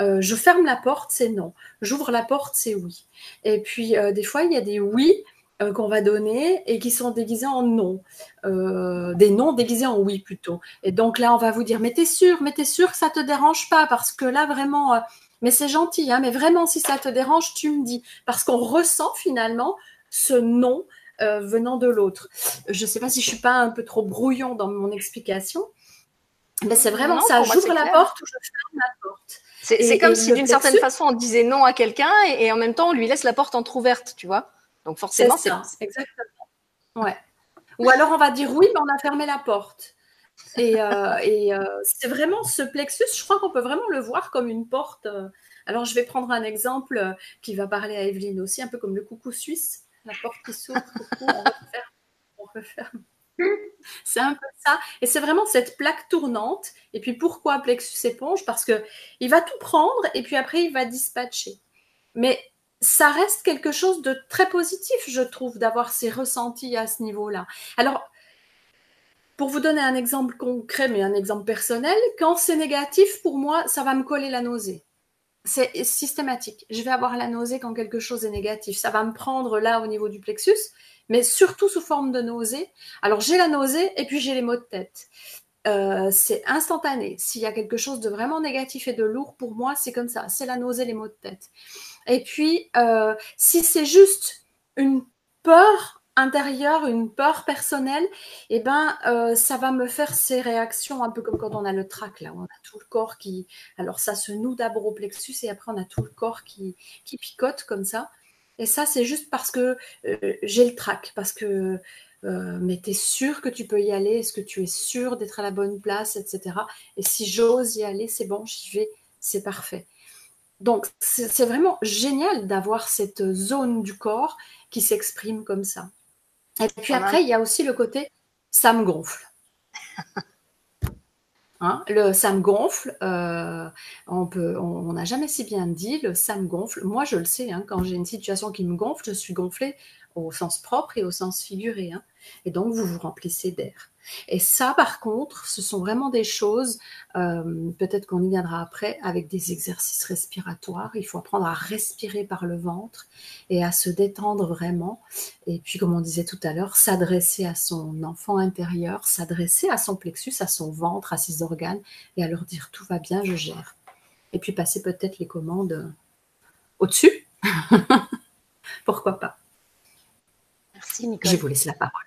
Euh, je ferme la porte, c'est non. J'ouvre la porte, c'est oui. Et puis, euh, des fois, il y a des oui euh, qu'on va donner et qui sont déguisés en non. des non déguisés en oui plutôt. Et donc là, on va vous dire, mais t'es sûr, mais t'es sûr que ça te dérange pas? Parce que là, vraiment, mais c'est gentil, hein, mais vraiment, si ça te dérange, tu me dis. Parce qu'on ressent finalement ce non venant de l'autre. Je ne sais pas si je suis pas un peu trop brouillon dans mon explication, mais c'est vraiment ça. J'ouvre la porte ou je ferme la porte. C'est comme si d'une certaine façon on disait non à quelqu'un et, en même temps on lui laisse la porte entrouverte, tu vois. Donc forcément, c'est exactement. Ouais. Ou alors on va dire oui, mais on a fermé la porte. Et, euh, euh, c'est vraiment ce plexus, je crois qu'on peut vraiment le voir comme une porte. Euh. Alors je vais prendre un exemple qui va parler à Evelyne aussi, un peu comme le coucou suisse, la porte qui s'ouvre, on referme, on referme. C'est un peu ça. Et c'est vraiment cette plaque tournante. Et puis pourquoi plexus éponge? Parce que il va tout prendre et puis après il va dispatcher. Mais ça reste quelque chose de très positif, je trouve, d'avoir ces ressentis à ce niveau-là. Alors, pour vous donner un exemple concret, mais un exemple personnel, quand c'est négatif, pour moi, ça va me coller la nausée. C'est systématique. Je vais avoir la nausée quand quelque chose est négatif. Ça va me prendre là au niveau du plexus mais surtout sous forme de nausée. Alors j'ai la nausée et puis j'ai les maux de tête. Euh, c'est instantané. S'il y a quelque chose de vraiment négatif et de lourd, pour moi, c'est comme ça. C'est la nausée, les maux de tête. Et puis, euh, si c'est juste une peur intérieure, une peur personnelle, eh ben, euh, ça va me faire ces réactions un peu comme quand on a le trac, là, on a tout le corps qui... Alors, ça se noue d'abord au plexus et après, on a tout le corps qui, qui picote comme ça. Et ça, c'est juste parce que euh, j'ai le trac, parce que euh, mais tu es sûr que tu peux y aller, est-ce que tu es sûr d'être à la bonne place, etc. Et si j'ose y aller, c'est bon, j'y vais, c'est parfait. Donc, c'est vraiment génial d'avoir cette zone du corps qui s'exprime comme ça. Et puis après, il y a aussi le côté ça me gonfle. Hein, le ça me gonfle, euh, on peut, on n'a jamais si bien dit le ça me gonfle. Moi, je le sais, hein, quand j'ai une situation qui me gonfle, je suis gonflée au sens propre et au sens figuré. Hein. et donc, vous vous remplissez d'air. Et ça, par contre, ce sont vraiment des choses, euh, peut-être qu'on y viendra après, avec des exercices respiratoires. Il faut apprendre à respirer par le ventre et à se détendre vraiment. Et puis, comme on disait tout à l'heure, s'adresser à son enfant intérieur, s'adresser à son plexus, à son ventre, à ses organes, et à leur dire tout va bien, je gère. Et puis passer peut-être les commandes au-dessus. [LAUGHS] Pourquoi pas Merci Nicole. Je vous laisse la parole.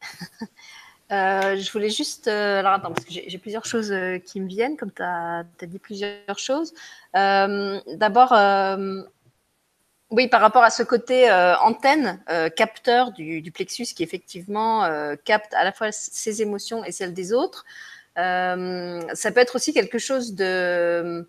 [LAUGHS] Euh, je voulais juste. Euh, alors attends, parce que j'ai plusieurs choses euh, qui me viennent, comme tu as, dit plusieurs choses. D'abord, oui, par rapport à ce côté antenne, capteur du, plexus qui effectivement capte à la fois ses émotions et celles des autres. ça peut être aussi quelque chose de.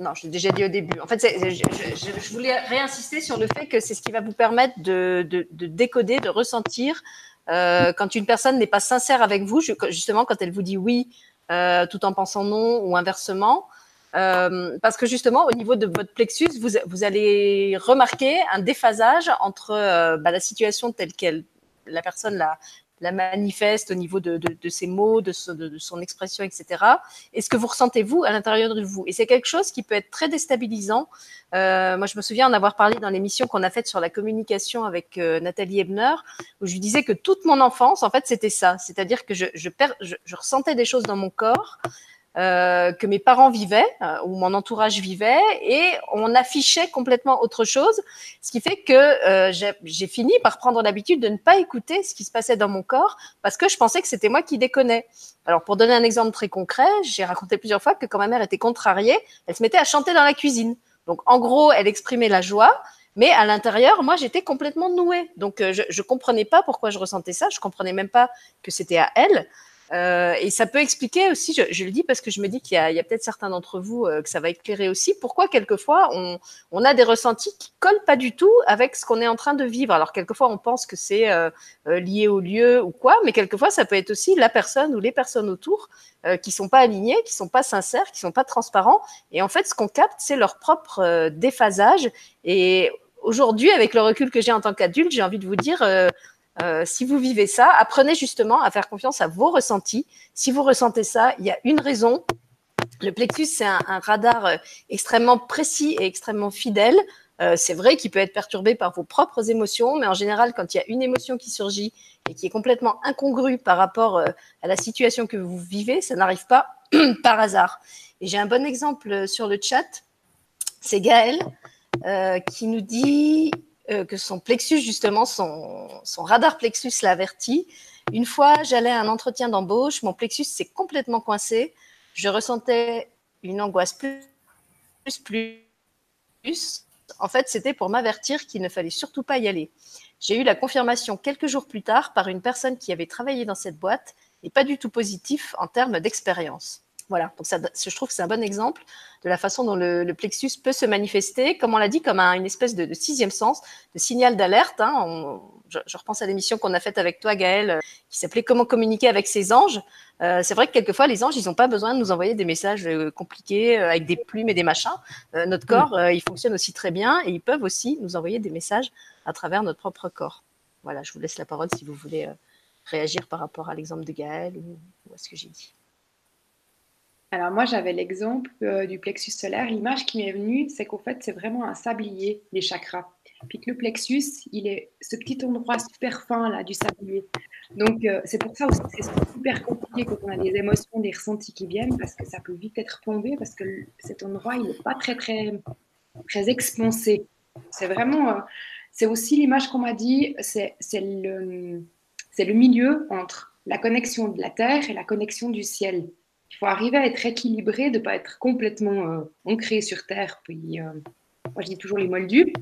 Non, je l'ai déjà dit au début. En fait, je, voulais réinsister sur le fait que c'est ce qui va vous permettre de, de décoder, de ressentir euh, quand une personne n'est pas sincère avec vous, justement quand elle vous dit oui euh, tout en pensant non ou inversement, euh, parce que justement au niveau de votre plexus, vous, vous allez remarquer un déphasage entre bah, la situation telle qu'elle la personne la, la manifeste au niveau de, de, ses mots, de, de, son expression, etc. Et ce que vous ressentez vous à l'intérieur de vous? Et c'est quelque chose qui peut être très déstabilisant. Euh, moi, je me souviens en avoir parlé dans l'émission qu'on a faite sur la communication avec euh, Nathalie Ebner, où je lui disais que toute mon enfance, en fait, c'était ça. C'est-à-dire que je, je, je, je ressentais des choses dans mon corps euh, que mes parents vivaient euh, ou mon entourage vivait et on affichait complètement autre chose, ce qui fait que euh, j'ai fini par prendre l'habitude de ne pas écouter ce qui se passait dans mon corps parce que je pensais que c'était moi qui déconnais. Alors pour donner un exemple très concret, j'ai raconté plusieurs fois que quand ma mère était contrariée, elle se mettait à chanter dans la cuisine. Donc en gros, elle exprimait la joie, mais à l'intérieur, moi, j'étais complètement nouée. Donc, je ne comprenais pas pourquoi je ressentais ça. Je comprenais même pas que c'était à elle. Euh, et ça peut expliquer aussi, je, le dis parce que je me dis qu'il y a, peut-être certains d'entre vous euh, que ça va éclairer aussi, pourquoi quelquefois on, a des ressentis qui collent pas du tout avec ce qu'on est en train de vivre. Alors quelquefois on pense que c'est euh, lié au lieu ou quoi, mais quelquefois ça peut être aussi la personne ou les personnes autour qui sont pas alignées, qui sont pas sincères, qui sont pas transparents. Et en fait, ce qu'on capte, c'est leur propre déphasage. Et aujourd'hui, avec le recul que j'ai en tant qu'adulte, j'ai envie de vous dire euh, si vous vivez ça, apprenez justement à faire confiance à vos ressentis. Si vous ressentez ça, il y a une raison Le plexus, c'est un, radar extrêmement précis et extrêmement fidèle. c'est vrai qu'il peut être perturbé par vos propres émotions, mais en général, quand il y a une émotion qui surgit et qui est complètement incongrue par rapport à la situation que vous vivez, ça n'arrive pas [CLEARS THROAT] par hasard. Et j'ai un bon exemple sur le chat. C'est Gaël euh, qui nous dit euh, que son plexus, justement, son, son radar plexus l'avertit. Une fois, j'allais à un entretien d'embauche, mon plexus s'est complètement coincé. Je ressentais une angoisse plus, plus, plus. En fait, c'était pour m'avertir qu'il ne fallait surtout pas y aller. J'ai eu la confirmation quelques jours plus tard par une personne qui avait travaillé dans cette boîte et pas du tout positif en termes d'expérience. Voilà, donc ça, je trouve que c'est un bon exemple de la façon dont le, plexus peut se manifester, comme on l'a dit, comme une espèce de, sixième sens, de signal d'alerte. Hein. Je, repense à l'émission qu'on a faite avec toi, Gaël, euh, qui s'appelait Comment communiquer avec ses anges. Euh, c'est vrai que quelquefois, les anges, ils n'ont pas besoin de nous envoyer des messages euh, compliqués avec des plumes et des machins. notre corps, il fonctionne aussi très bien et ils peuvent aussi nous envoyer des messages à travers notre propre corps. Voilà, je vous laisse la parole si vous voulez réagir par rapport à l'exemple de Gaël ou à ce que j'ai dit. Alors moi, j'avais l'exemple euh, du plexus solaire. L'image qui m'est venue, c'est qu'en fait, c'est vraiment un sablier, les chakras. Puis que le plexus, il est ce petit endroit super fin là du sablier. Donc euh, c'est pour ça aussi que c'est super compliqué quand on a des émotions, des ressentis qui viennent, parce que ça peut vite être plombé, parce que cet endroit, il n'est pas très très très expansé. C'est vraiment, euh, c'est aussi l'image qu'on m'a dit, c'est le c'est le milieu entre la connexion de la terre et la connexion du ciel. Il faut arriver à être équilibré, de ne pas être complètement euh, ancré sur Terre, puis, euh, moi je dis toujours les moldus,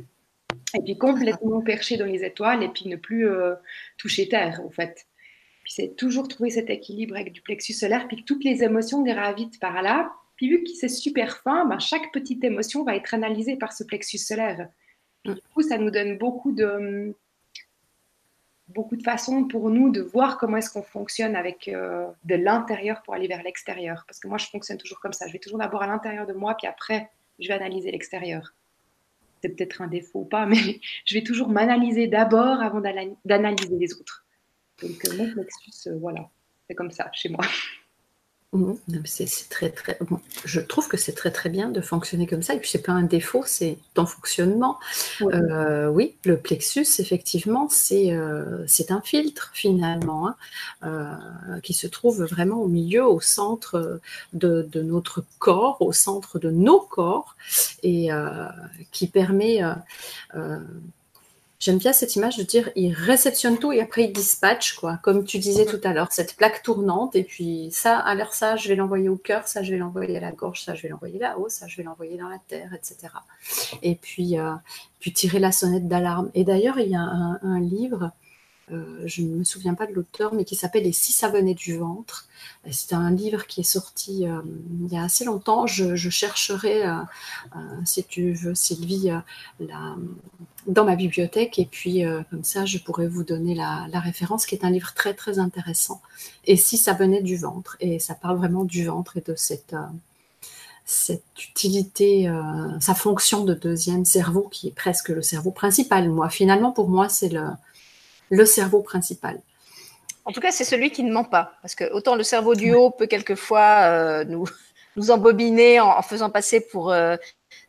et puis complètement perché dans les étoiles, et puis ne plus euh, toucher Terre, en fait. Puis c'est toujours trouver cet équilibre avec du plexus solaire, puis que toutes les émotions gravitent par là. Puis vu que c'est super fin, ben, chaque petite émotion va être analysée par ce plexus solaire. Du coup, ça nous donne beaucoup de, beaucoup de façons pour nous de voir comment est-ce qu'on fonctionne avec euh, de l'intérieur pour aller vers l'extérieur. Parce que moi, je fonctionne toujours comme ça. Je vais toujours d'abord à l'intérieur de moi, puis après, je vais analyser l'extérieur. C'est peut-être un défaut ou pas, [LAUGHS] mais je vais toujours m'analyser d'abord avant d'analyser les autres. Donc, euh, mon plexus, euh, voilà, c'est comme ça chez moi. [LAUGHS] Mhm. C'est très très. je trouve que c'est très très bien de fonctionner comme ça. Et puis c'est pas un défaut, c'est ton fonctionnement. Oui. Euh, oui. le plexus effectivement c'est euh, c'est un filtre finalement hein, euh, qui se trouve vraiment au milieu, au centre de, de, notre corps, au centre de nos corps et qui permet J'aime bien cette image de dire il réceptionne tout et après il dispatche, quoi. Comme tu disais tout à l'heure, cette plaque tournante. Et puis ça, alors ça, je vais l'envoyer au cœur, ça, je vais l'envoyer à la gorge, ça, je vais l'envoyer là-haut, ça, je vais l'envoyer dans la terre, etc. Et puis, euh, puis tirer la sonnette d'alarme. Et d'ailleurs, il y a un livre euh, je ne me souviens pas de l'auteur, mais qui s'appelle Et si ça venait du ventre. C'est un livre qui est sorti euh, il y a assez longtemps. Je, chercherai, euh, si tu veux, Sylvie, dans ma bibliothèque. Et puis, comme ça, je pourrais vous donner la, référence, qui est un livre très, très intéressant. Et si ça venait du ventre. Et ça parle vraiment du ventre et de cette cette utilité, sa fonction de deuxième cerveau qui est presque le cerveau principal. Moi, finalement, pour moi, c'est le, le cerveau principal. En tout cas, c'est celui qui ne ment pas. Parce que autant le cerveau du haut peut quelquefois euh, nous, [LAUGHS] nous embobiner en, faisant passer pour euh,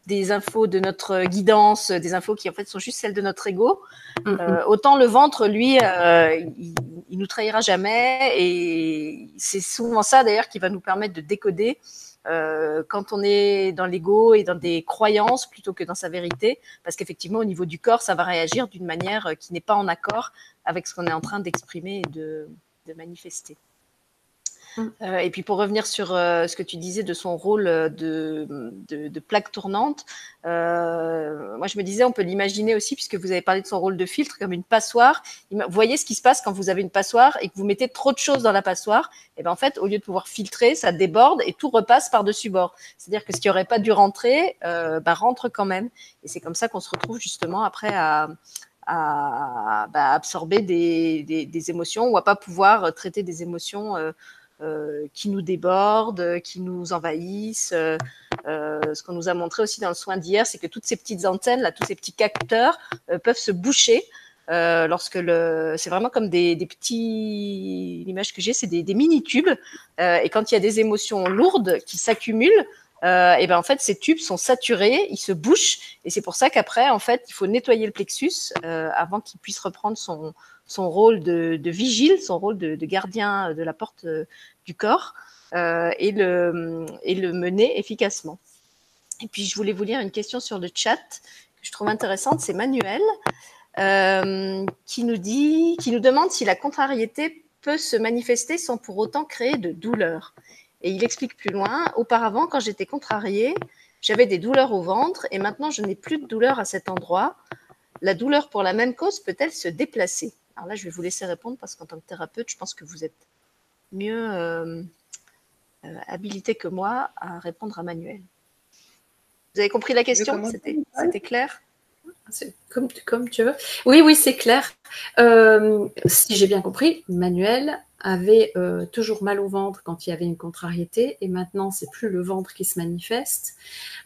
des infos de notre guidance, des infos qui en fait sont juste celles de notre ego. Euh, autant le ventre, lui, il, il, nous trahira jamais. Et c'est souvent ça d'ailleurs qui va nous permettre de décoder euh, quand on est dans l'ego et dans des croyances plutôt que dans sa vérité, parce qu'effectivement, au niveau du corps, ça va réagir d'une manière qui n'est pas en accord avec ce qu'on est en train d'exprimer et de manifester. Euh, et puis pour revenir sur euh, ce que tu disais de son rôle euh, de, plaque tournante, moi je me disais on peut l'imaginer aussi puisque vous avez parlé de son rôle de filtre comme une passoire. Vous voyez ce qui se passe quand vous avez une passoire et que vous mettez trop de choses dans la passoire. Et ben en fait au lieu de pouvoir filtrer, ça déborde et tout repasse par dessus bord. C'est-à-dire que ce qui aurait pas dû rentrer, bah, rentre quand même. Et c'est comme ça qu'on se retrouve justement après à, bah, absorber des, émotions ou à pas pouvoir traiter des émotions qui nous débordent, qui nous envahissent. Euh, euh, ce qu'on nous a montré aussi dans le soin d'hier, c'est que toutes ces petites antennes, là, tous ces petits capteurs peuvent se boucher Euh, lorsque le, c'est vraiment comme des, des petits, l'image que j'ai, c'est des, mini tubes. Euh, et quand il y a des émotions lourdes qui s'accumulent, euh, et ben en fait ces tubes sont saturés, ils se bouchent, et c'est pour ça qu'après en fait il faut nettoyer le plexus euh, avant qu'il puisse reprendre son son rôle de, vigile, son rôle de, gardien de la porte euh, du corps euh, et le mener efficacement. Et puis je voulais vous lire une question sur le chat que je trouve intéressante, c'est Manuel euh, qui nous dit, qui nous demande si la contrariété peut se manifester sans pour autant créer de douleur. Et il explique plus loin, auparavant, quand j'étais contrariée, j'avais des douleurs au ventre et maintenant je n'ai plus de douleur à cet endroit. La douleur pour la même cause peut-elle se déplacer? Alors là, je vais vous laisser répondre parce qu'en tant que thérapeute, je pense que vous êtes mieux euh, euh, habilité que moi à répondre à Manuel. Vous avez compris la question? C'était clair? Comme, comme tu veux. Oui, oui, c'est clair. Euh, si j'ai bien compris, Manuel avait euh, toujours mal au ventre quand il y avait une contrariété et maintenant c'est plus le ventre qui se manifeste.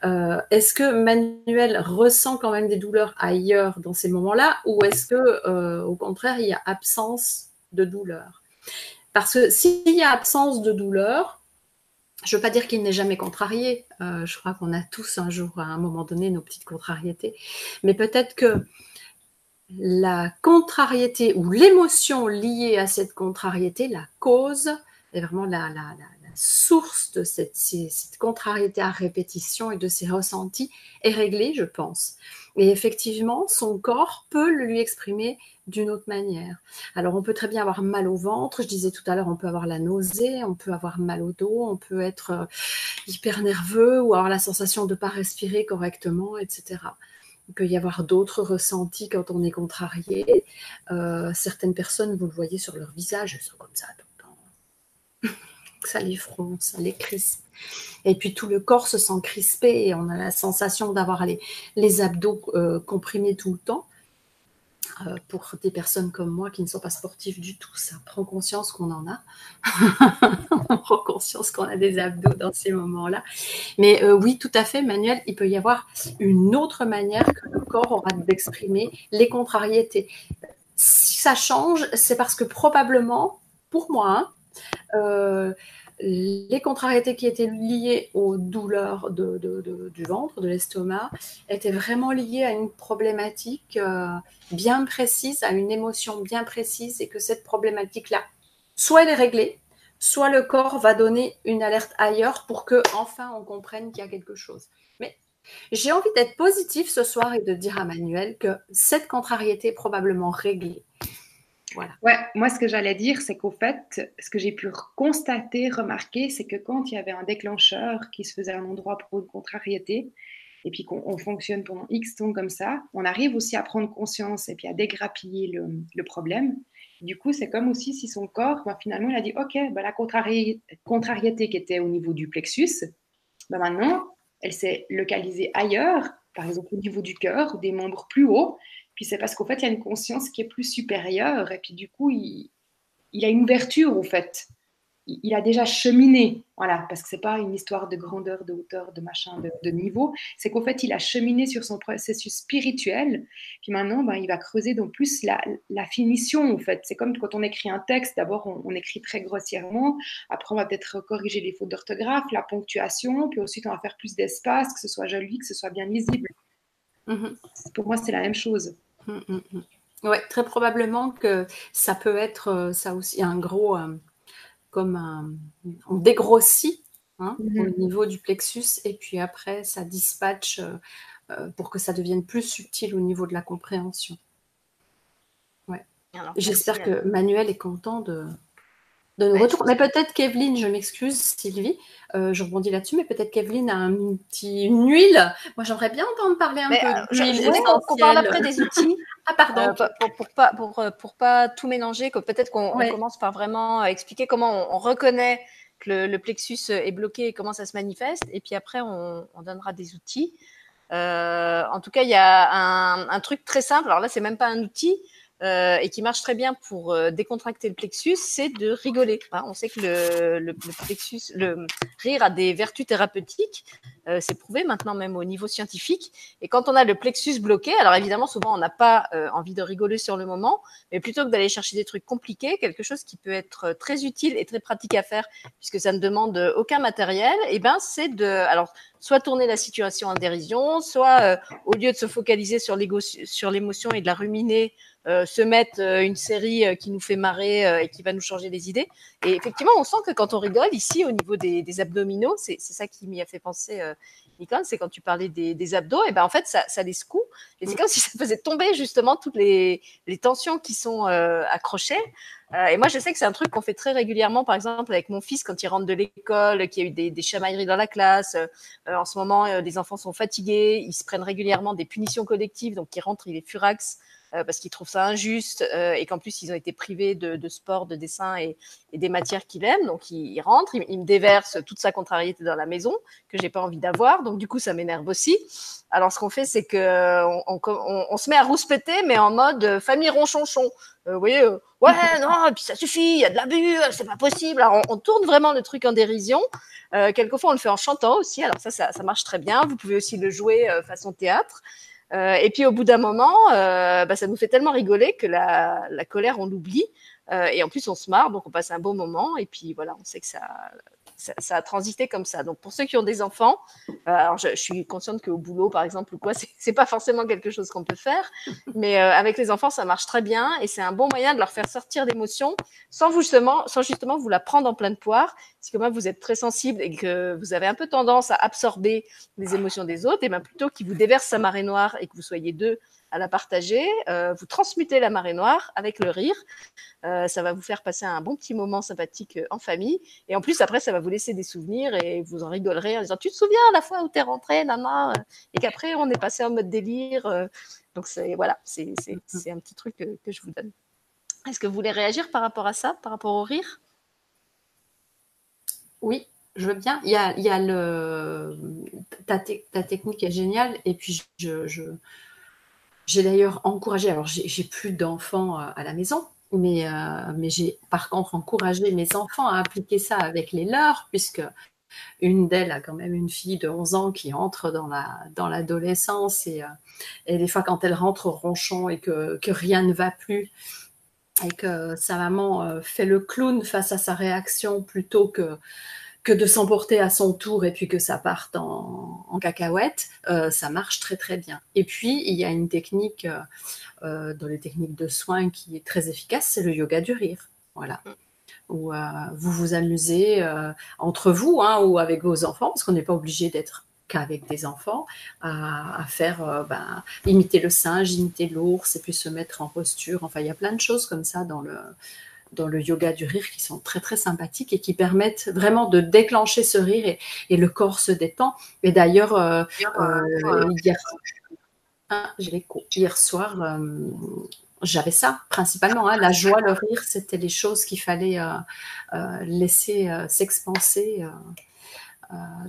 Euh, est-ce que Manuel ressent quand même des douleurs ailleurs dans ces moments-là ou est-ce que euh, au contraire il y a absence de douleur? Parce que s'il y a absence de douleur, je veux pas dire qu'il n'est jamais contrarié. Je crois qu'on a tous un jour, à un moment donné, nos petites contrariétés. Mais peut-être que la contrariété ou l'émotion liée à cette contrariété, la cause, est vraiment la, la, source de cette, cette, contrariété à répétition et de ses ressentis est réglée, je pense. Et effectivement, son corps peut le lui exprimer d'une autre manière. Alors, on peut très bien avoir mal au ventre. Je disais tout à l'heure, on peut avoir la nausée, on peut avoir mal au dos, on peut être euh, hyper nerveux ou avoir la sensation de ne pas respirer correctement, etc. Il peut y avoir d'autres ressentis quand on est contrarié. Euh, certaines personnes, vous le voyez sur leur visage, elles sont comme ça tout le temps. [LAUGHS] ça les fronce, ça les crispe. Et puis tout le corps se sent crispé et on a la sensation d'avoir les, abdos euh, comprimés tout le temps. Euh, pour des personnes comme moi qui ne sont pas sportives du tout, ça prend conscience qu'on en a. [LAUGHS] on prend conscience qu'on a des abdos dans ces moments-là. Mais euh, oui, tout à fait, Manuel, il peut y avoir une autre manière que le corps aura d'exprimer les contrariétés. Si ça change, c'est parce que probablement, pour moi, hein, euh, les contrariétés qui étaient liées aux douleurs du ventre, de l'estomac, étaient vraiment liées à une problématique euh, bien précise, à une émotion bien précise, et que cette problématique-là, soit elle est réglée, soit le corps va donner une alerte ailleurs pour que enfin on comprenne qu'il y a quelque chose. Mais j'ai envie d'être positif ce soir et de dire à Manuel que cette contrariété est probablement réglée Ouais, moi, ce que j'allais dire, c'est qu'au fait, ce que j'ai pu constater, remarquer, c'est que quand il y avait un déclencheur qui se faisait un endroit pour une contrariété, et puis qu'on fonctionne pendant X temps comme ça, on arrive aussi à prendre conscience et puis à dégrappiller le, problème. Du coup, c'est comme aussi si son corps, ben, finalement, il a dit, OK, ben, la contrariété, qui était au niveau du plexus, ben, maintenant, elle s'est localisée ailleurs, par exemple au niveau du cœur, des membres plus hauts, puis c'est parce qu'en fait, il y a une conscience qui est plus supérieure. Et puis du coup, il, il a une ouverture, en fait. Il, il, a déjà cheminé. Voilà, parce que c'est pas une histoire de grandeur, de hauteur, de machin, de, de niveau. C'est qu'en fait, il a cheminé sur son processus spirituel. Puis maintenant, ben, il va creuser donc plus la, la finition, en fait. C'est comme quand on écrit un texte. D'abord, on, on, écrit très grossièrement. Après, on va peut-être corriger les fautes d'orthographe, la ponctuation. Puis ensuite, on va faire plus d'espace, que ce soit joli, que ce soit bien lisible. Mmh. Pour moi, c'est la même chose. Mmh, mmh, oui, très probablement que ça peut être euh, ça aussi un gros, euh, comme un, on dégrossit hein, mmh. au niveau du plexus et puis après ça dispatche euh, pour que ça devienne plus subtil au niveau de la compréhension. Ouais. J'espère que Manuel est content de, de ouais, retours. Mais peut-être qu'Evelyne, je m'excuse Sylvie, euh, je rebondis là-dessus, mais peut-être qu'Evelyne a un petit, une huile. Moi, j'aimerais bien entendre parler un mais, peu euh, d'huile On parle après des outils. [LAUGHS] ah, pardon. Euh, pour, pour, pas, pour, euh, pour, pas tout mélanger, que peut-être qu'on ouais. commence par vraiment expliquer comment on, on reconnaît que le, le, plexus est bloqué et comment ça se manifeste. Et puis après, on, on donnera des outils. En tout cas, il y a un, un, truc très simple. Alors là, c'est même pas un outil, euh, et qui marche très bien pour euh, décontracter le plexus, c'est de rigoler. Hein, on sait que le, le, le, plexus, le rire a des vertus thérapeutiques. Euh, c'est prouvé maintenant même au niveau scientifique. Et quand on a le plexus bloqué, alors évidemment, souvent on n'a pas envie de rigoler sur le moment, mais plutôt que d'aller chercher des trucs compliqués, quelque chose qui peut être très utile et très pratique à faire, puisque ça ne demande aucun matériel, et eh ben c'est de, alors soit tourner la situation en dérision, soit au lieu de se focaliser sur l'émotion et de la ruminer, se mettre euh, une série euh, qui nous fait marrer et qui va nous changer les idées. Et effectivement, on sent que quand on rigole ici au niveau des, abdominaux, c'est ça qui m'y a fait penser, Nicole, c'est quand tu parlais des, abdos, et ben en fait ça, les secoue et c'est comme si ça faisait tomber justement toutes les, les tensions qui sont accrochées. et moi, je sais que c'est un truc qu'on fait très régulièrement, par exemple, avec mon fils quand il rentre de l'école, qu'il y a eu des, des, chamailleries dans la classe. en ce moment, les enfants sont fatigués, ils se prennent régulièrement des punitions collectives, donc ils rentrent, il est furax. Euh, parce qu'ils trouvent ça injuste euh, et qu'en plus ils ont été privés de, de sport, de dessin et, et des matières qu'il aime. Donc il, il rentre, il, il, me déverse toute sa contrariété dans la maison que j'ai pas envie d'avoir. Donc du coup ça m'énerve aussi. Alors ce qu'on fait c'est que on, on, on, se met à rouspéter mais en mode euh, famille ronchonchon. Euh, vous voyez, euh, ouais [LAUGHS] non, et puis ça suffit, il y a de l'abus, c'est pas possible. Alors on, on, tourne vraiment le truc en dérision. Euh, quelquefois on le fait en chantant aussi. Alors ça, ça, ça marche très bien. Vous pouvez aussi le jouer façon théâtre. Euh, et puis au bout d'un moment, euh, bah, ça nous fait tellement rigoler que la, la colère, on l'oublie. Euh, et en plus, on se marre, donc on passe un bon moment. Et puis voilà, on sait que ça, ça, a transité comme ça. Donc pour ceux qui ont des enfants, euh, alors je, suis consciente qu'au boulot, par exemple, ou quoi, [LAUGHS] c'est pas forcément quelque chose qu'on peut faire, mais euh, avec les enfants, ça marche très bien et c'est un bon moyen de leur faire sortir l'émotion sans vous justement, sans justement vous la prendre en pleine poire. Si comme moi vous êtes très sensible et que vous avez un peu tendance à absorber les émotions des autres, et bien plutôt qu'ils vous déversent sa marée noire et que vous soyez deux à la partager. Euh, vous transmutez la marée noire avec le rire. Euh, ça va vous faire passer un bon petit moment sympathique euh, en famille. Et en plus, après, ça va vous laisser des souvenirs et vous en rigolerez en disant Tu te souviens la fois où tu es rentré, nana Et qu'après, on est passé en mode délire. Donc, c'est voilà, [LAUGHS] c'est un petit truc que, que je vous donne. Est-ce que vous voulez réagir par rapport à ça, par rapport au rire? Oui, je veux bien. Il y a, il y a le... ta, te... ta technique est géniale. Et puis, je, je, j'ai d'ailleurs encouragé, alors j'ai plus d'enfants euh, à la maison, mais, euh, mais j'ai par contre encouragé mes enfants à appliquer ça avec les leurs, puisque une d'elles a quand même une fille de 11 ans qui entre dans la dans l'adolescence et, euh, et des fois quand elle rentre ronchon et que, que rien ne va plus et que sa maman fait le clown face à sa réaction plutôt que que de s'emporter à son tour et puis que ça parte en, cacahuète, euh, ça marche très très bien. Et puis il y a une technique euh, euh, dans les techniques de soins qui est très efficace, c'est le yoga du rire. Voilà. Où vous vous amusez entre vous hein, ou avec vos enfants, parce qu'on n'est pas obligé d'être qu'avec des enfants, à, faire ben, imiter le singe, imiter l'ours, et puis se mettre en posture. Enfin, il y a plein de choses comme ça dans le, dans le yoga du rire qui sont très très sympathiques et qui permettent vraiment de déclencher ce rire et, et le corps se détend. Et d'ailleurs, euh, euh, hier, ah, hier soir, euh, j'avais ça principalement. Hein, la joie, le rire, c'était les choses qu'il fallait laisser s'expanser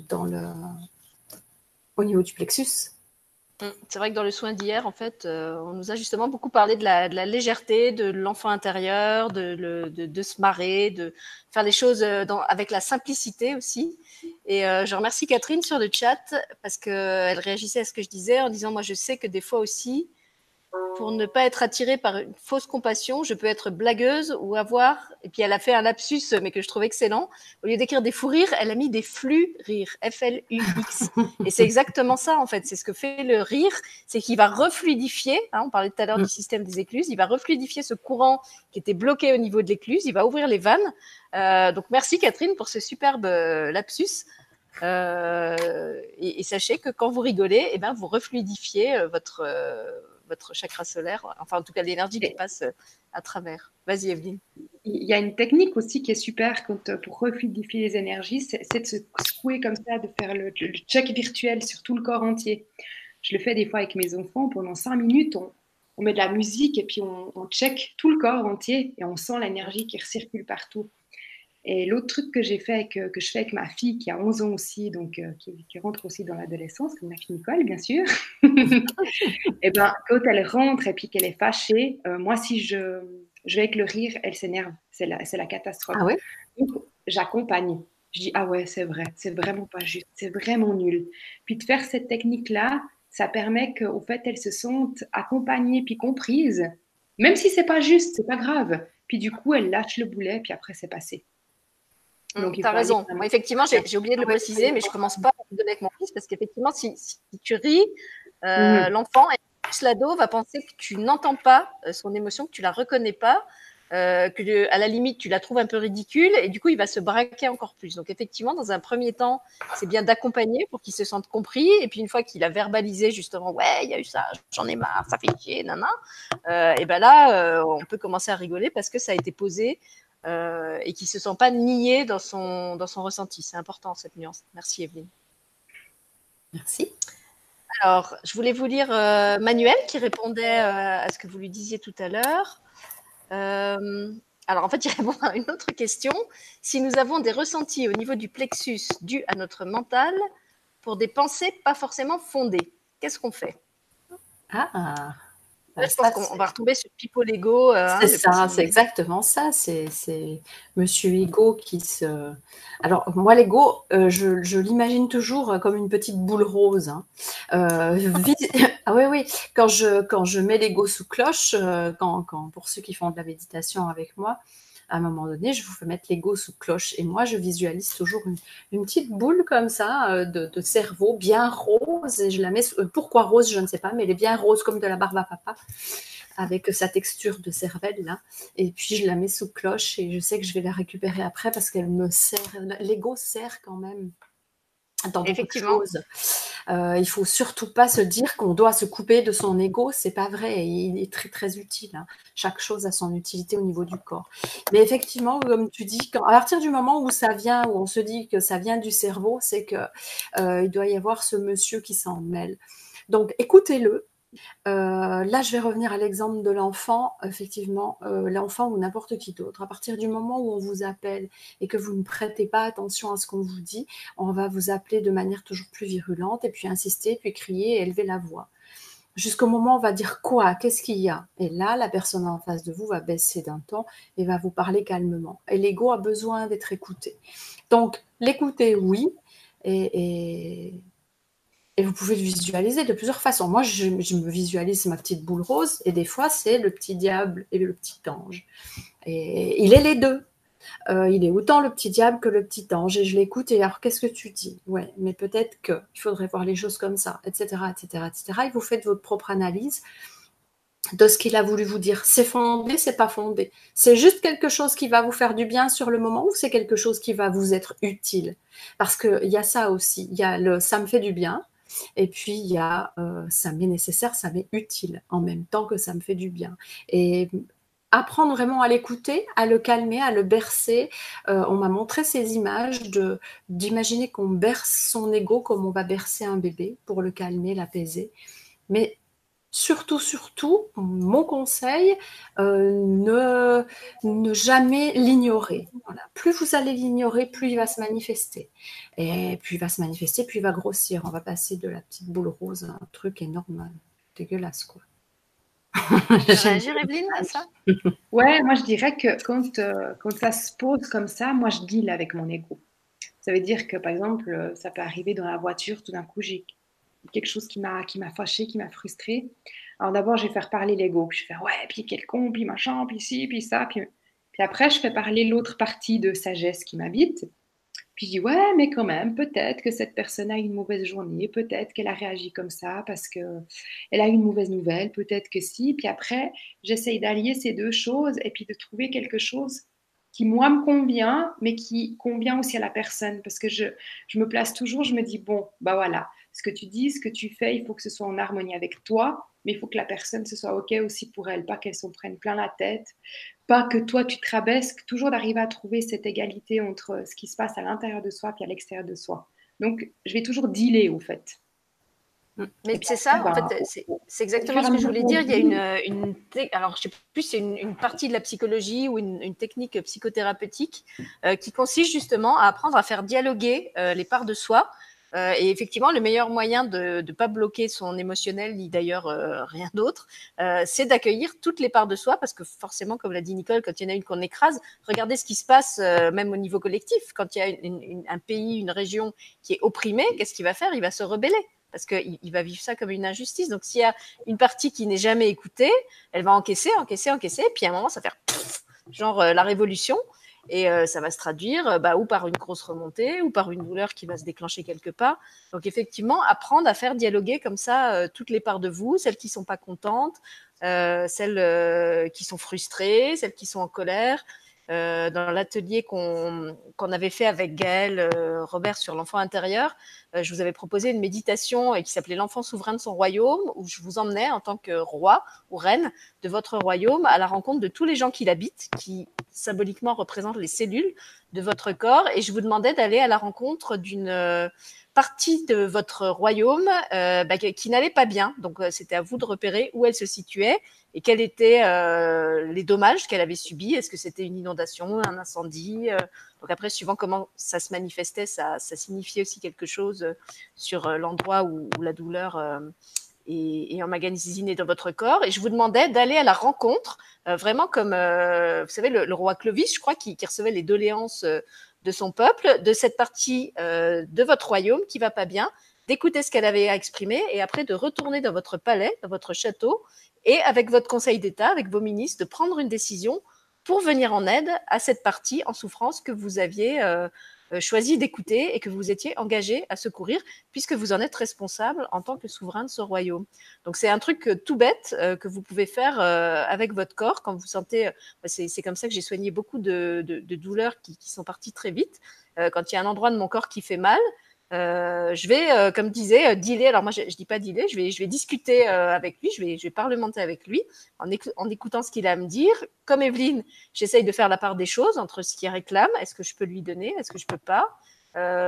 dans le, au niveau du plexus. Mmh. C'est vrai que dans le soin d'hier, en fait, euh, on nous a justement beaucoup parlé de la, légèreté, de l'enfant intérieur, de, se marrer, de faire les choses euh, avec la simplicité aussi. Et euh, je remercie Catherine sur le chat parce qu'elle réagissait à ce que je disais en disant, moi, je sais que des fois aussi, pour ne pas être attirée par une fausse compassion, je peux être blagueuse ou avoir. Et puis elle a fait un lapsus, mais que je trouve excellent. Au lieu d'écrire des fous rires, elle a mis des flux rires, F-L-U-X. Et c'est exactement ça, en fait. C'est ce que fait le rire, c'est qu'il va refluidifier. Hein, on parlait tout à l'heure du système des écluses. Il va refluidifier ce courant qui était bloqué au niveau de l'écluse. Il va ouvrir les vannes. Euh, donc merci Catherine pour ce superbe euh, lapsus. Euh, et, et, sachez que quand vous rigolez, eh ben, vous refluidifiez votre votre chakra solaire, enfin en tout cas l'énergie qui passe euh, à travers. Vas-y Evelyne. Il y a une technique aussi qui est super quand, euh, pour refluidifier les énergies, c'est de se secouer comme ça, de faire le, le, check virtuel sur tout le corps entier. Je le fais des fois avec mes enfants, pendant cinq minutes, on, on met de la musique et puis on, on, check tout le corps entier et on sent l'énergie qui recircule partout. Et l'autre truc que j'ai fait, que, que, je fais avec ma fille qui a 11 ans aussi, donc euh, qui, qui, rentre aussi dans l'adolescence, comme ma fille Nicole, bien sûr, [LAUGHS] et ben quand elle rentre et puis qu'elle est fâchée, euh, moi si je, je vais avec le rire, elle s'énerve, c'est la, la catastrophe. Ah ouais? Donc j'accompagne. je dis ah ouais, c'est vrai, c'est vraiment pas juste, c'est vraiment nul. Puis de faire cette technique-là, ça permet qu'au fait, elles se sentent accompagnées puis comprises, même si c'est pas juste, c'est pas grave. Puis du coup, elles lâchent le boulet, puis après, c'est passé. Donc, tu as raison. Moi, effectivement, j'ai oublié de le préciser, mais je commence pas à donner avec mon fils parce qu'effectivement, si, tu ris, euh, mhm. l'enfant, l'ado, va penser que tu n'entends pas euh, son émotion, que tu la reconnais pas, euh, que à la limite tu la trouves un peu ridicule et du coup il va se braquer encore plus. Donc effectivement, dans un premier temps, c'est bien d'accompagner pour qu'il se sente compris et puis une fois qu'il a verbalisé justement, ouais, il y a eu ça, j'en ai marre, ça fait chier, nana, euh, et ben là euh, on peut commencer à rigoler parce que ça a été posé euh, et qu'il se sent pas nié dans son dans son ressenti. C'est important cette nuance. Merci Evelyne. Merci. Alors, je voulais vous lire Manuel qui répondait à ce que vous lui disiez tout à l'heure. Euh, alors en fait, [LAUGHS] il répond à une autre question. Si nous avons des ressentis au niveau du plexus dus à notre mental pour des pensées pas forcément fondées, qu'est-ce qu'on fait? Ah bah, je pense qu'on va retrouver ce pipeau Lego. Euh, hein, c'est ça, c'est exactement ça. C'est Monsieur Ego qui se. Alors, moi, l'ego, euh, je, l'imagine toujours comme une petite boule rose. Hein. Euh, [LAUGHS] ah oui, oui. Quand je, quand je mets l'ego sous cloche, quand, quand, pour ceux qui font de la méditation avec moi, à un moment donné, je vous fais mettre l'ego sous cloche. Et moi, je visualise toujours une, petite boule comme ça euh, de, cerveau bien rose. Et je la mets. Euh, pourquoi rose Je ne sais pas, mais elle est bien rose comme de la barbe à papa, avec sa texture de cervelle là. Et puis je la mets sous cloche et je sais que je vais la récupérer après parce qu'elle me sert. L'ego sert quand même dans Effectivement. Euh, il faut surtout pas se dire qu'on doit se couper de son ego, c'est pas vrai. Il est très très utile. Hein. Chaque chose a son utilité au niveau du corps. Mais effectivement, comme tu dis, quand, à partir du moment où ça vient, où on se dit que ça vient du cerveau, c'est que euh, il doit y avoir ce monsieur qui s'en mêle. Donc écoutez-le, euh, là, je vais revenir à l'exemple de l'enfant. Effectivement, euh, l'enfant ou n'importe qui d'autre. À partir du moment où on vous appelle et que vous ne prêtez pas attention à ce qu'on vous dit, on va vous appeler de manière toujours plus virulente et puis insister, puis crier et élever la voix. Jusqu'au moment où on va dire quoi Qu'est-ce qu'il y a? Et là, la personne en face de vous va baisser d'un ton et va vous parler calmement. Et l'ego a besoin d'être écouté. Donc, l'écouter, oui. et et vous pouvez le visualiser de plusieurs façons. Moi, je, me visualise ma petite boule rose, et des fois, c'est le petit diable et le petit ange. Et il est les deux. Euh, il est autant le petit diable que le petit ange. Et je l'écoute, et alors, qu'est-ce que tu dis? Ouais, mais peut-être qu'il faudrait voir les choses comme ça, etc., etc., etc. Et vous faites votre propre analyse de ce qu'il a voulu vous dire. C'est fondé, c'est pas fondé. C'est juste quelque chose qui va vous faire du bien sur le moment ou c'est quelque chose qui va vous être utile? Parce qu'il y a ça aussi. Il y a le ça me fait du bien et puis, il y a euh, ça m'est nécessaire, ça m'est utile en même temps que ça me fait du bien. Et apprendre vraiment à l'écouter, à le calmer, à le bercer. Euh, on m'a montré ces images de d'imaginer qu'on berce son ego comme on va bercer un bébé pour le calmer, l'apaiser. Mais surtout, surtout, mon conseil, euh, ne, ne jamais l'ignorer. Plus vous allez l'ignorer, plus il va se manifester. Et plus il va se manifester, plus il va grossir. On va passer de la petite boule rose à un truc énorme, dégueulasse, quoi. réagir, Evelyne, à ça? [LAUGHS] Ouais, moi je dirais que quand, euh, quand ça se pose comme ça, moi je deal avec mon ego. Ça veut dire que, par exemple, ça peut arriver dans la voiture, tout d'un coup, j'ai quelque chose qui m'a qui m'a fâché, qui m'a frustré. Alors d'abord, je vais faire parler l'ego, je vais faire ouais, puis quel con, puis machin, puis ci, puis ça, puis, puis après, je fais parler l'autre partie de sagesse qui m'habite. Puis je dis ouais, mais quand même, peut-être que cette personne a une mauvaise journée, peut-être qu'elle a réagi comme ça parce que elle a une mauvaise nouvelle, peut-être que si. Puis après, j'essaye d'allier ces deux choses et puis de trouver quelque chose qui moi me convient, mais qui convient aussi à la personne. Parce que je, je me place toujours, je me dis, bon, bah voilà, ce que tu dis, ce que tu fais, il faut que ce soit en harmonie avec toi, mais il faut que la personne, ce soit OK aussi pour elle, pas qu'elle s'en prenne plein la tête, pas que toi, tu te toujours d'arriver à trouver cette égalité entre ce qui se passe à l'intérieur de soi et à l'extérieur de soi. Donc, je vais toujours dealer, au fait. Mm. Mais c'est ça, en fait, c'est exactement ce que je voulais dire. Il y a une, une alors je sais plus, c'est une, partie de la psychologie ou une, technique psychothérapeutique euh, qui consiste justement à apprendre à faire dialoguer euh, les parts de soi Euh, et effectivement, le meilleur moyen de ne pas bloquer son émotionnel, ni d'ailleurs euh, rien d'autre, euh, c'est d'accueillir toutes les parts de soi, parce que forcément, comme l'a dit Nicole, quand il y en a une qu'on écrase, regardez ce qui se passe même au niveau collectif. Quand il y a un pays, une région qui est opprimée, qu'est-ce qu'il va faire? Il va se rebeller parce qu'il il va vivre ça comme une injustice. Donc, s'il y a une partie qui n'est jamais écoutée, elle va encaisser, encaisser, encaisser, puis à un moment, ça va faire genre la révolution. Et euh, ça va se traduire euh, bah, ou par une grosse remontée ou par une douleur qui va se déclencher quelque part. Donc effectivement, apprendre à faire dialoguer comme ça euh, toutes les parts de vous, celles qui sont pas contentes, celles qui sont frustrées, celles qui sont en colère, euh, dans l'atelier qu'on avait fait avec Gaël euh, Robert sur l'enfant intérieur, euh, je vous avais proposé une méditation qui s'appelait L'enfant souverain de son royaume, où je vous emmenais en tant que roi ou reine de votre royaume à la rencontre de tous les gens qui l'habitent, qui symboliquement représentent les cellules de votre corps, et je vous demandais d'aller à la rencontre d'une partie de votre royaume bah, qui n'allait pas bien. Donc, c'était à vous de repérer où elle se situait et quels étaient euh, les dommages qu'elle avait subis? Est-ce que c'était une inondation, un incendie Donc, après, suivant comment ça se manifestait, ça, signifiait aussi quelque chose sur l'endroit où, la douleur est, est emmagasinée dans votre corps. Et je vous demandais d'aller à la rencontre, vraiment comme, vous savez, le, roi Clovis, je crois, qui, recevait les doléances de son peuple, de cette partie euh, de votre royaume qui va pas bien, d'écouter ce qu'elle avait à exprimer et après de retourner dans votre palais, dans votre château et avec votre conseil d'État, avec vos ministres, de prendre une décision pour venir en aide à cette partie en souffrance que vous aviez euh, euh, choisi d'écouter et que vous étiez engagé à secourir, puisque vous en êtes responsable en tant que souverain de ce royaume. Donc c'est un truc euh, tout bête que vous pouvez faire avec votre corps quand vous sentez. c'est comme ça que j'ai soigné beaucoup de, douleurs qui, qui, sont parties très vite. quand il y a un endroit de mon corps qui fait mal, euh, je vais, euh, comme disait, euh, dealer. Alors moi, je, je dis pas dealer, je vais, je vais discuter avec lui, je vais, je vais parlementer avec lui en, en écoutant ce qu'il a à me dire. Comme Evelyne, j'essaye de faire la part des choses entre ce qu'il réclame, est-ce que je peux lui donner, est-ce que je peux pas.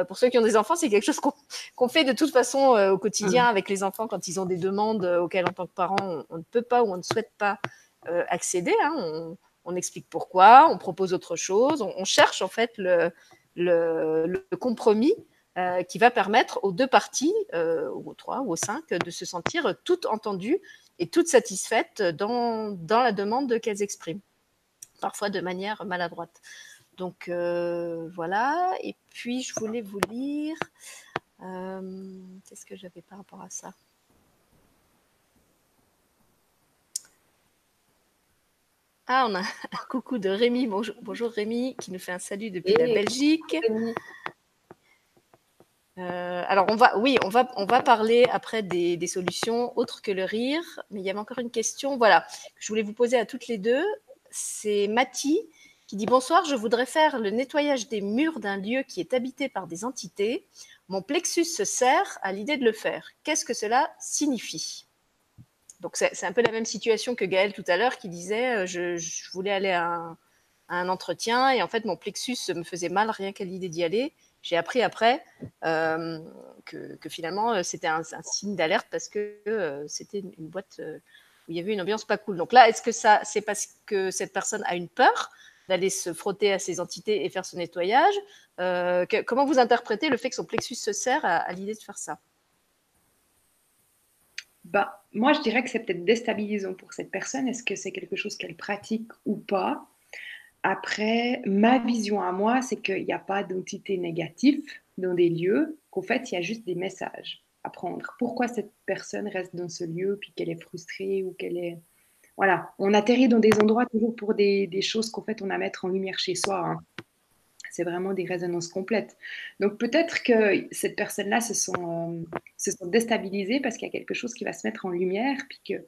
pour ceux qui ont des enfants, c'est quelque chose qu'on fait de toute façon au quotidien mmh. avec les enfants quand ils ont des demandes auxquelles, en tant que parent, on, ne peut pas ou on ne souhaite pas accéder. Hein. On, on, explique pourquoi, on propose autre chose, on, on cherche en fait le, le, le compromis euh, qui va permettre aux deux parties, euh, ou aux trois ou aux cinq, de se sentir toutes entendues et toutes satisfaites dans, dans la demande qu'elles expriment, parfois de manière maladroite. Donc euh, voilà, et puis je voulais vous lire, qu'est-ce que j'avais par rapport à ça? Ah, on a [LAUGHS] un coucou de Rémi. Bonjour, bonjour Rémi, qui nous fait un salut depuis la Belgique. Euh, alors on va, oui, on va, on va parler après des, solutions autres que le rire, mais il y avait encore une question, voilà, que je voulais vous poser à toutes les deux. C'est Mathie qui dit bonsoir, je voudrais faire le nettoyage des murs d'un lieu qui est habité par des entités. Mon plexus se serre à l'idée de le faire. Qu'est-ce que cela signifie? Donc c'est un peu la même situation que Gaël tout à l'heure qui disait euh, je, voulais aller à un entretien et en fait mon plexus me faisait mal rien qu'à l'idée d'y aller j'ai appris après euh, que, finalement euh, c'était un, signe d'alerte parce que euh, c'était une, boîte où il y avait une ambiance pas cool. Donc là, est-ce que ça, c'est parce que cette personne a une peur d'aller se frotter à ces entités et faire ce nettoyage Comment vous interprétez le fait que son plexus se serre à, l'idée de faire ça? Bah, moi, je dirais que c'est peut-être déstabilisant pour cette personne. Est-ce que c'est quelque chose qu'elle pratique ou pas? Après, ma vision à moi, c'est qu'il n'y a pas d'entité négative dans des lieux, qu'en fait, il y a juste des messages à prendre. Pourquoi cette personne reste dans ce lieu, puis qu'elle est frustrée ou qu'elle est... Voilà, on atterrit dans des endroits toujours pour des, choses qu'en fait, on a à mettre en lumière chez soi. Hein. C'est vraiment des résonances complètes. Donc peut-être que cette personne-là se, sont, euh, se sont déstabilisées parce qu'il y a quelque chose qui va se mettre en lumière, puis que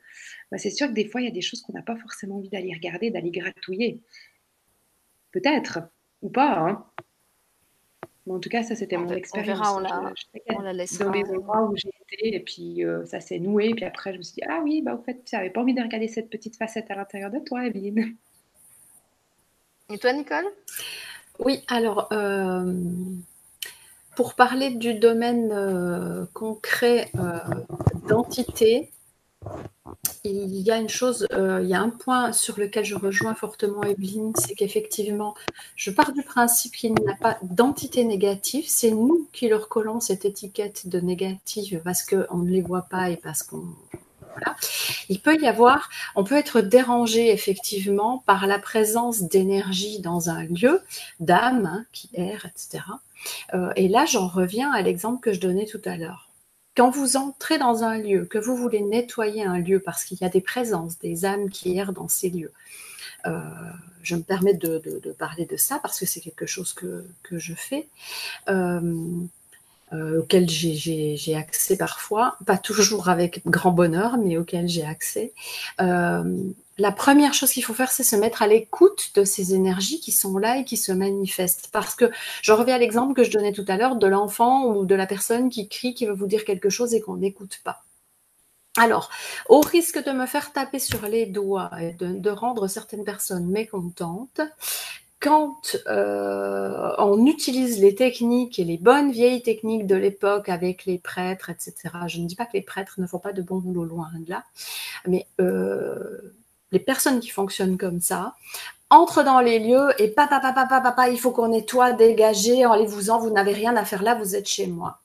bah, c'est sûr que des fois, il y a des choses qu'on n'a pas forcément envie d'aller regarder, d'aller gratouiller. Peut-être, ou pas. Hein. en tout cas, ça, c'était mon expérience. On, verra, on, la, laissera. Dans les endroits où j'ai été, et puis euh, ça s'est noué. Puis après, je me suis dit, ah oui, bah, au fait, tu n'avais pas envie de regarder cette petite facette à l'intérieur de toi, Evelyne. Et toi, Nicole? Oui, alors, euh, pour parler du domaine euh, concret d'entité, il y a une chose, euh, il y a un point sur lequel je rejoins fortement Evelyne, c'est qu'effectivement, je pars du principe qu'il n'y a pas d'entité négative, c'est nous qui leur collons cette étiquette de négative parce qu'on ne les voit pas et parce qu'on... Voilà. Il peut y avoir, on peut être dérangé effectivement par la présence d'énergie dans un lieu, d'âme hein, qui erre, etc. Euh, et là, j'en reviens à l'exemple que je donnais tout à l'heure quand vous entrez dans un lieu, que vous voulez nettoyer un lieu parce qu'il y a des présences, des âmes qui errent dans ces lieux, euh, je me permets de, parler de ça parce que c'est quelque chose que, je fais, euh, euh, auquel j'ai accès parfois, pas toujours avec grand bonheur, mais auquel j'ai accès la première chose qu'il faut faire, c'est se mettre à l'écoute de ces énergies qui sont là et qui se manifestent. Parce que je reviens à l'exemple que je donnais tout à l'heure de l'enfant ou de la personne qui crie, qui veut vous dire quelque chose et qu'on n'écoute pas. Alors, au risque de me faire taper sur les doigts et de, rendre certaines personnes mécontentes, quand euh, on utilise les techniques et les bonnes vieilles techniques de l'époque avec les prêtres, etc., je ne dis pas que les prêtres ne font pas de bon boulot loin de là, mais euh, les personnes qui fonctionnent comme ça entrent dans les lieux et papa, papa, papa, papa, il faut qu'on nettoie, dégager, allez-vous-en, vous n'avez rien à faire là, vous êtes chez moi.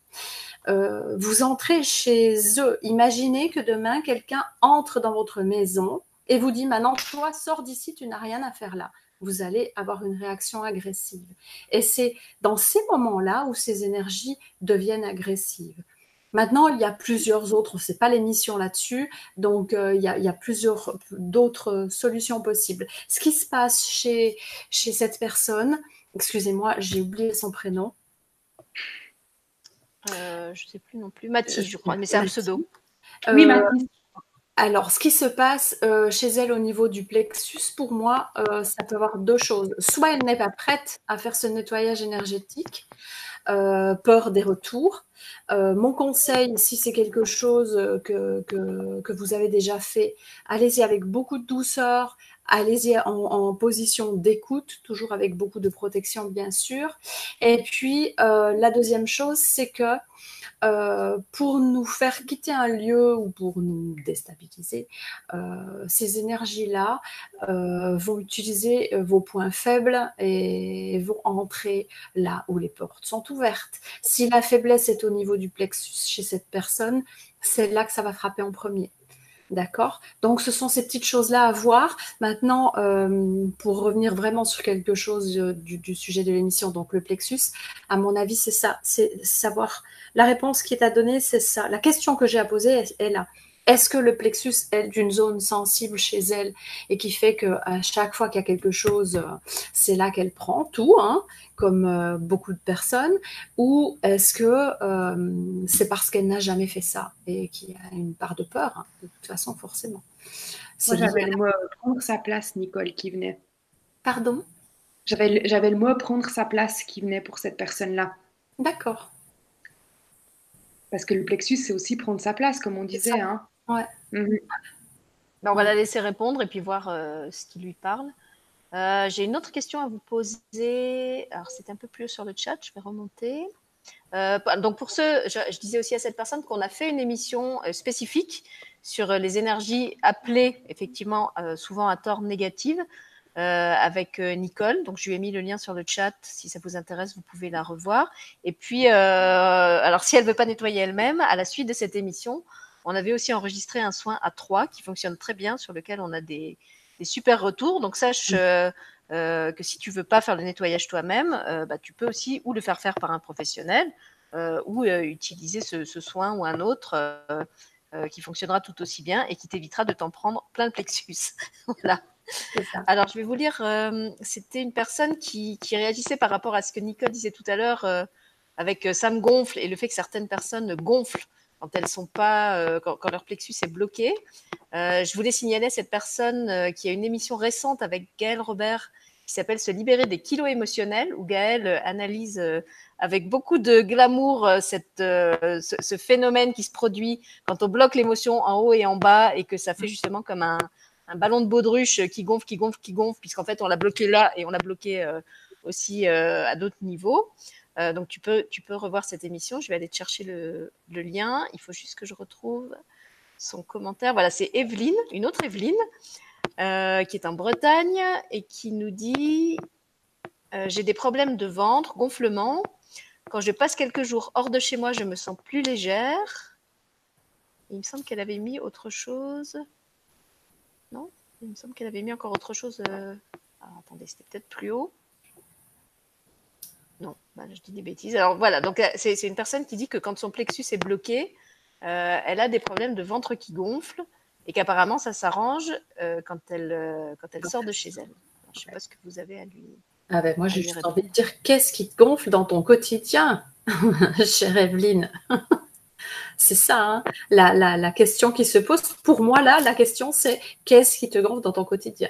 Euh, vous entrez chez eux. Imaginez que demain, quelqu'un entre dans votre maison et vous dit maintenant, toi, sors d'ici, tu n'as rien à faire là. Vous allez avoir une réaction agressive. Et c'est dans ces moments-là où ces énergies deviennent agressives. Maintenant, il y a plusieurs autres, c'est pas l'émission là-dessus, donc euh, il, y a, plusieurs d'autres solutions possibles. Ce qui se passe chez, chez cette personne, excusez-moi, j'ai oublié son prénom. Euh, je sais plus non plus, Mathis, je crois, mais c'est un pseudo. oui, Mathis. Alors, ce qui se passe chez elle au niveau du plexus, pour moi, ça peut avoir deux choses. Soit elle n'est pas prête à faire ce nettoyage énergétique, peur des retours, euh, mon conseil, si c'est quelque chose que, que, vous avez déjà fait, allez-y avec beaucoup de douceur, allez-y en, position d'écoute, toujours avec beaucoup de protection bien sûr. Et puis, euh, la deuxième chose, c'est que euh, pour nous faire quitter un lieu ou pour nous déstabiliser, euh, ces énergies-là euh, vont utiliser vos points faibles et vont entrer là où les portes sont ouvertes. Si la faiblesse est au niveau du plexus chez cette personne, c'est là que ça va frapper en premier. D'accord Donc, ce sont ces petites choses-là à voir. Maintenant, euh, pour revenir vraiment sur quelque chose euh, du, sujet de l'émission, donc le plexus, à mon avis, c'est ça. C'est savoir la réponse qui est à donner, c'est ça. La question que j'ai à poser est là. Est-ce que le plexus est d'une zone sensible chez elle et qui fait que à chaque fois qu'il y a quelque chose, euh, c'est là qu'elle prend tout, hein, comme euh, beaucoup de personnes, ou est-ce que euh, c'est parce qu'elle n'a jamais fait ça et qu'il y a une part de peur, hein, de toute façon, forcément. Moi, j'avais le mot prendre sa place, Nicole, qui venait. Pardon? J'avais le mot prendre sa place qui venait pour cette personne-là. D'accord. Parce que le plexus, c'est aussi prendre sa place, comme on disait. Hein. Ouais. Mhm. Ben, on va la laisser répondre et puis voir euh, ce qui lui parle. Euh, j'ai une autre question à vous poser. Alors, c'est un peu plus sur le chat, je vais remonter. Euh, donc, pour ce, je, disais aussi à cette personne qu'on a fait une émission spécifique sur les énergies appelées, effectivement, souvent à tort négatives, avec Nicole. Donc, je lui ai mis le lien sur le chat. Si ça vous intéresse, vous pouvez la revoir. Et puis, alors, si elle ne veut pas nettoyer elle-même, à la suite de cette émission, on avait aussi enregistré un soin à trois qui fonctionne très bien, sur lequel on a des, super retours. Donc sache euh, euh, que si tu veux pas faire le nettoyage toi-même, euh, bah, tu peux aussi ou le faire faire par un professionnel ou utiliser ce, soin ou un autre qui fonctionnera tout aussi bien et qui t'évitera de t'en prendre plein le plexus. [LAUGHS] voilà. Alors, je vais vous lire. C'était une personne qui, qui, réagissait par rapport à ce que Nicole disait tout à l'heure avec ça me gonfle et le fait que certaines personnes gonflent quand elles sont pas, euh, quand, leur plexus est bloqué. Euh, je voulais signaler cette personne euh, qui a une émission récente avec Gaël Robert qui s'appelle Se libérer des kilos émotionnels, où Gaël analyse avec beaucoup de glamour ce, phénomène qui se produit quand on bloque l'émotion en haut et en bas et que ça fait justement comme un, un ballon de baudruche qui gonfle, qui gonfle, qui gonfle, puisqu'en fait on l'a bloqué là et on l'a bloqué aussi à d'autres niveaux. Euh, donc tu peux, tu peux revoir cette émission. Je vais aller te chercher le, lien. Il faut juste que je retrouve son commentaire. Voilà, c'est Evelyne, une autre Evelyne, euh, qui est en Bretagne et qui nous dit euh, J'ai des problèmes de ventre, gonflement. Quand je passe quelques jours hors de chez moi, je me sens plus légère. Il me semble qu'elle avait mis autre chose. Non? Il me semble qu'elle avait mis encore autre chose. Euh, attendez, c'était peut-être plus haut. Non, bah, je dis des bêtises. Alors voilà, donc c'est une personne qui dit que quand son plexus est bloqué, euh, elle a des problèmes de ventre qui gonfle et qu'apparemment ça s'arrange euh, quand elle, euh, quand elle sort de chez elle. je ne sais pas ce que vous avez à lui. Ah ben moi j'ai juste envie de dire qu'est-ce qui te gonfle dans ton quotidien, [LAUGHS] chère Evelyne? [LAUGHS] C'est ça, hein. la, la, la, question qui se pose. Pour moi, là, la question, c'est qu'est-ce qui te gonfle dans ton quotidien?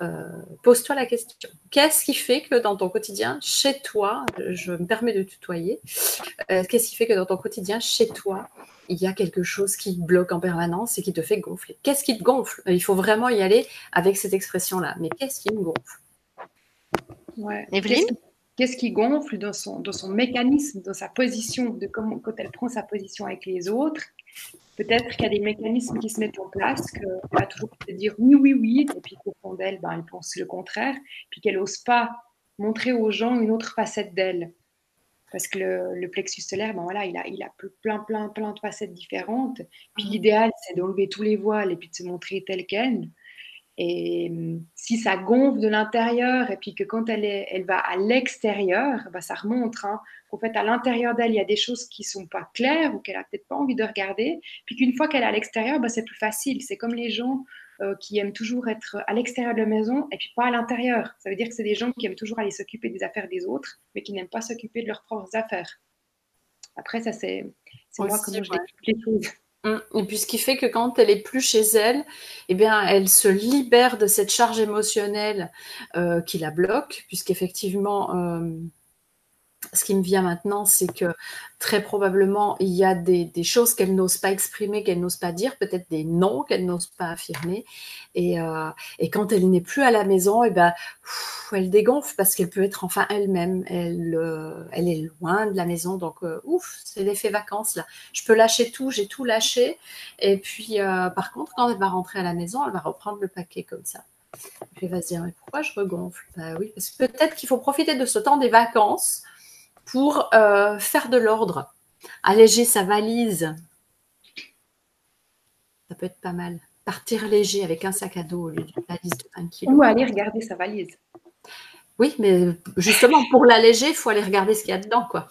Euh, Pose-toi la question. Qu'est-ce qui fait que dans ton quotidien, chez toi, je me permets de tutoyer, euh, qu'est-ce qui fait que dans ton quotidien, chez toi, il y a quelque chose qui bloque en permanence et qui te fait gonfler? Qu'est-ce qui te gonfle? Il faut vraiment y aller avec cette expression-là. Mais qu'est-ce qui me gonfle? Ouais. Evelyne? Qu'est-ce qui gonfle dans son, dans son mécanisme, dans sa position, de comment, quand elle prend sa position avec les autres? Peut-être qu'il y a des mécanismes qui se mettent en place, qu'elle va toujours te dire oui, oui, oui, et puis qu'au fond d'elle, ben, elle pense le contraire, puis qu'elle n'ose pas montrer aux gens une autre facette d'elle. Parce que le, plexus solaire, ben voilà, il a, il a plein, plein, plein de facettes différentes. Puis l'idéal, c'est d'enlever tous les voiles et puis de se montrer telle qu'elle. Et hum, si ça gonfle de l'intérieur et puis que quand elle, est, elle va à l'extérieur, bah ça remonte. Hein, qu'en fait, à l'intérieur d'elle, il y a des choses qui sont pas claires ou qu'elle a peut-être pas envie de regarder. Puis qu'une fois qu'elle est à l'extérieur, bah, c'est plus facile. C'est comme les gens euh, qui aiment toujours être à l'extérieur de la maison et puis pas à l'intérieur. Ça veut dire que c'est des gens qui aiment toujours aller s'occuper des affaires des autres, mais qui n'aiment pas s'occuper de leurs propres affaires. Après, ça, c'est moi comment je les choses. Mmh. Et puis ce qui fait que quand elle est plus chez elle, eh bien, elle se libère de cette charge émotionnelle euh, qui la bloque, puisqu'effectivement, euh, ce qui me vient maintenant, c'est que très probablement, il y a des, choses qu'elle n'ose pas exprimer, qu'elle n'ose pas dire, peut-être des noms qu'elle n'ose pas affirmer. Et, euh, quand elle n'est plus à la maison, et eh ben, elle dégonfle parce qu'elle peut être enfin elle-même. Elle, euh, est loin de la maison, donc euh, ouf, c'est l'effet vacances là. Je peux lâcher tout, j'ai tout lâché. Et puis, par contre, quand elle va rentrer à la maison, elle va reprendre le paquet comme ça. Puis elle va se dire, mais pourquoi je regonfle? Bah oui, parce que peut-être qu'il faut profiter de ce temps des vacances pour euh, faire de l'ordre, alléger sa valise. Ça peut être pas mal. Partir léger avec un sac à dos au lieu d'une valise de 1 kg. Ou aller regarder sa valise. Oui, mais justement, pour l'alléger, il faut aller regarder ce qu'il y a dedans, quoi.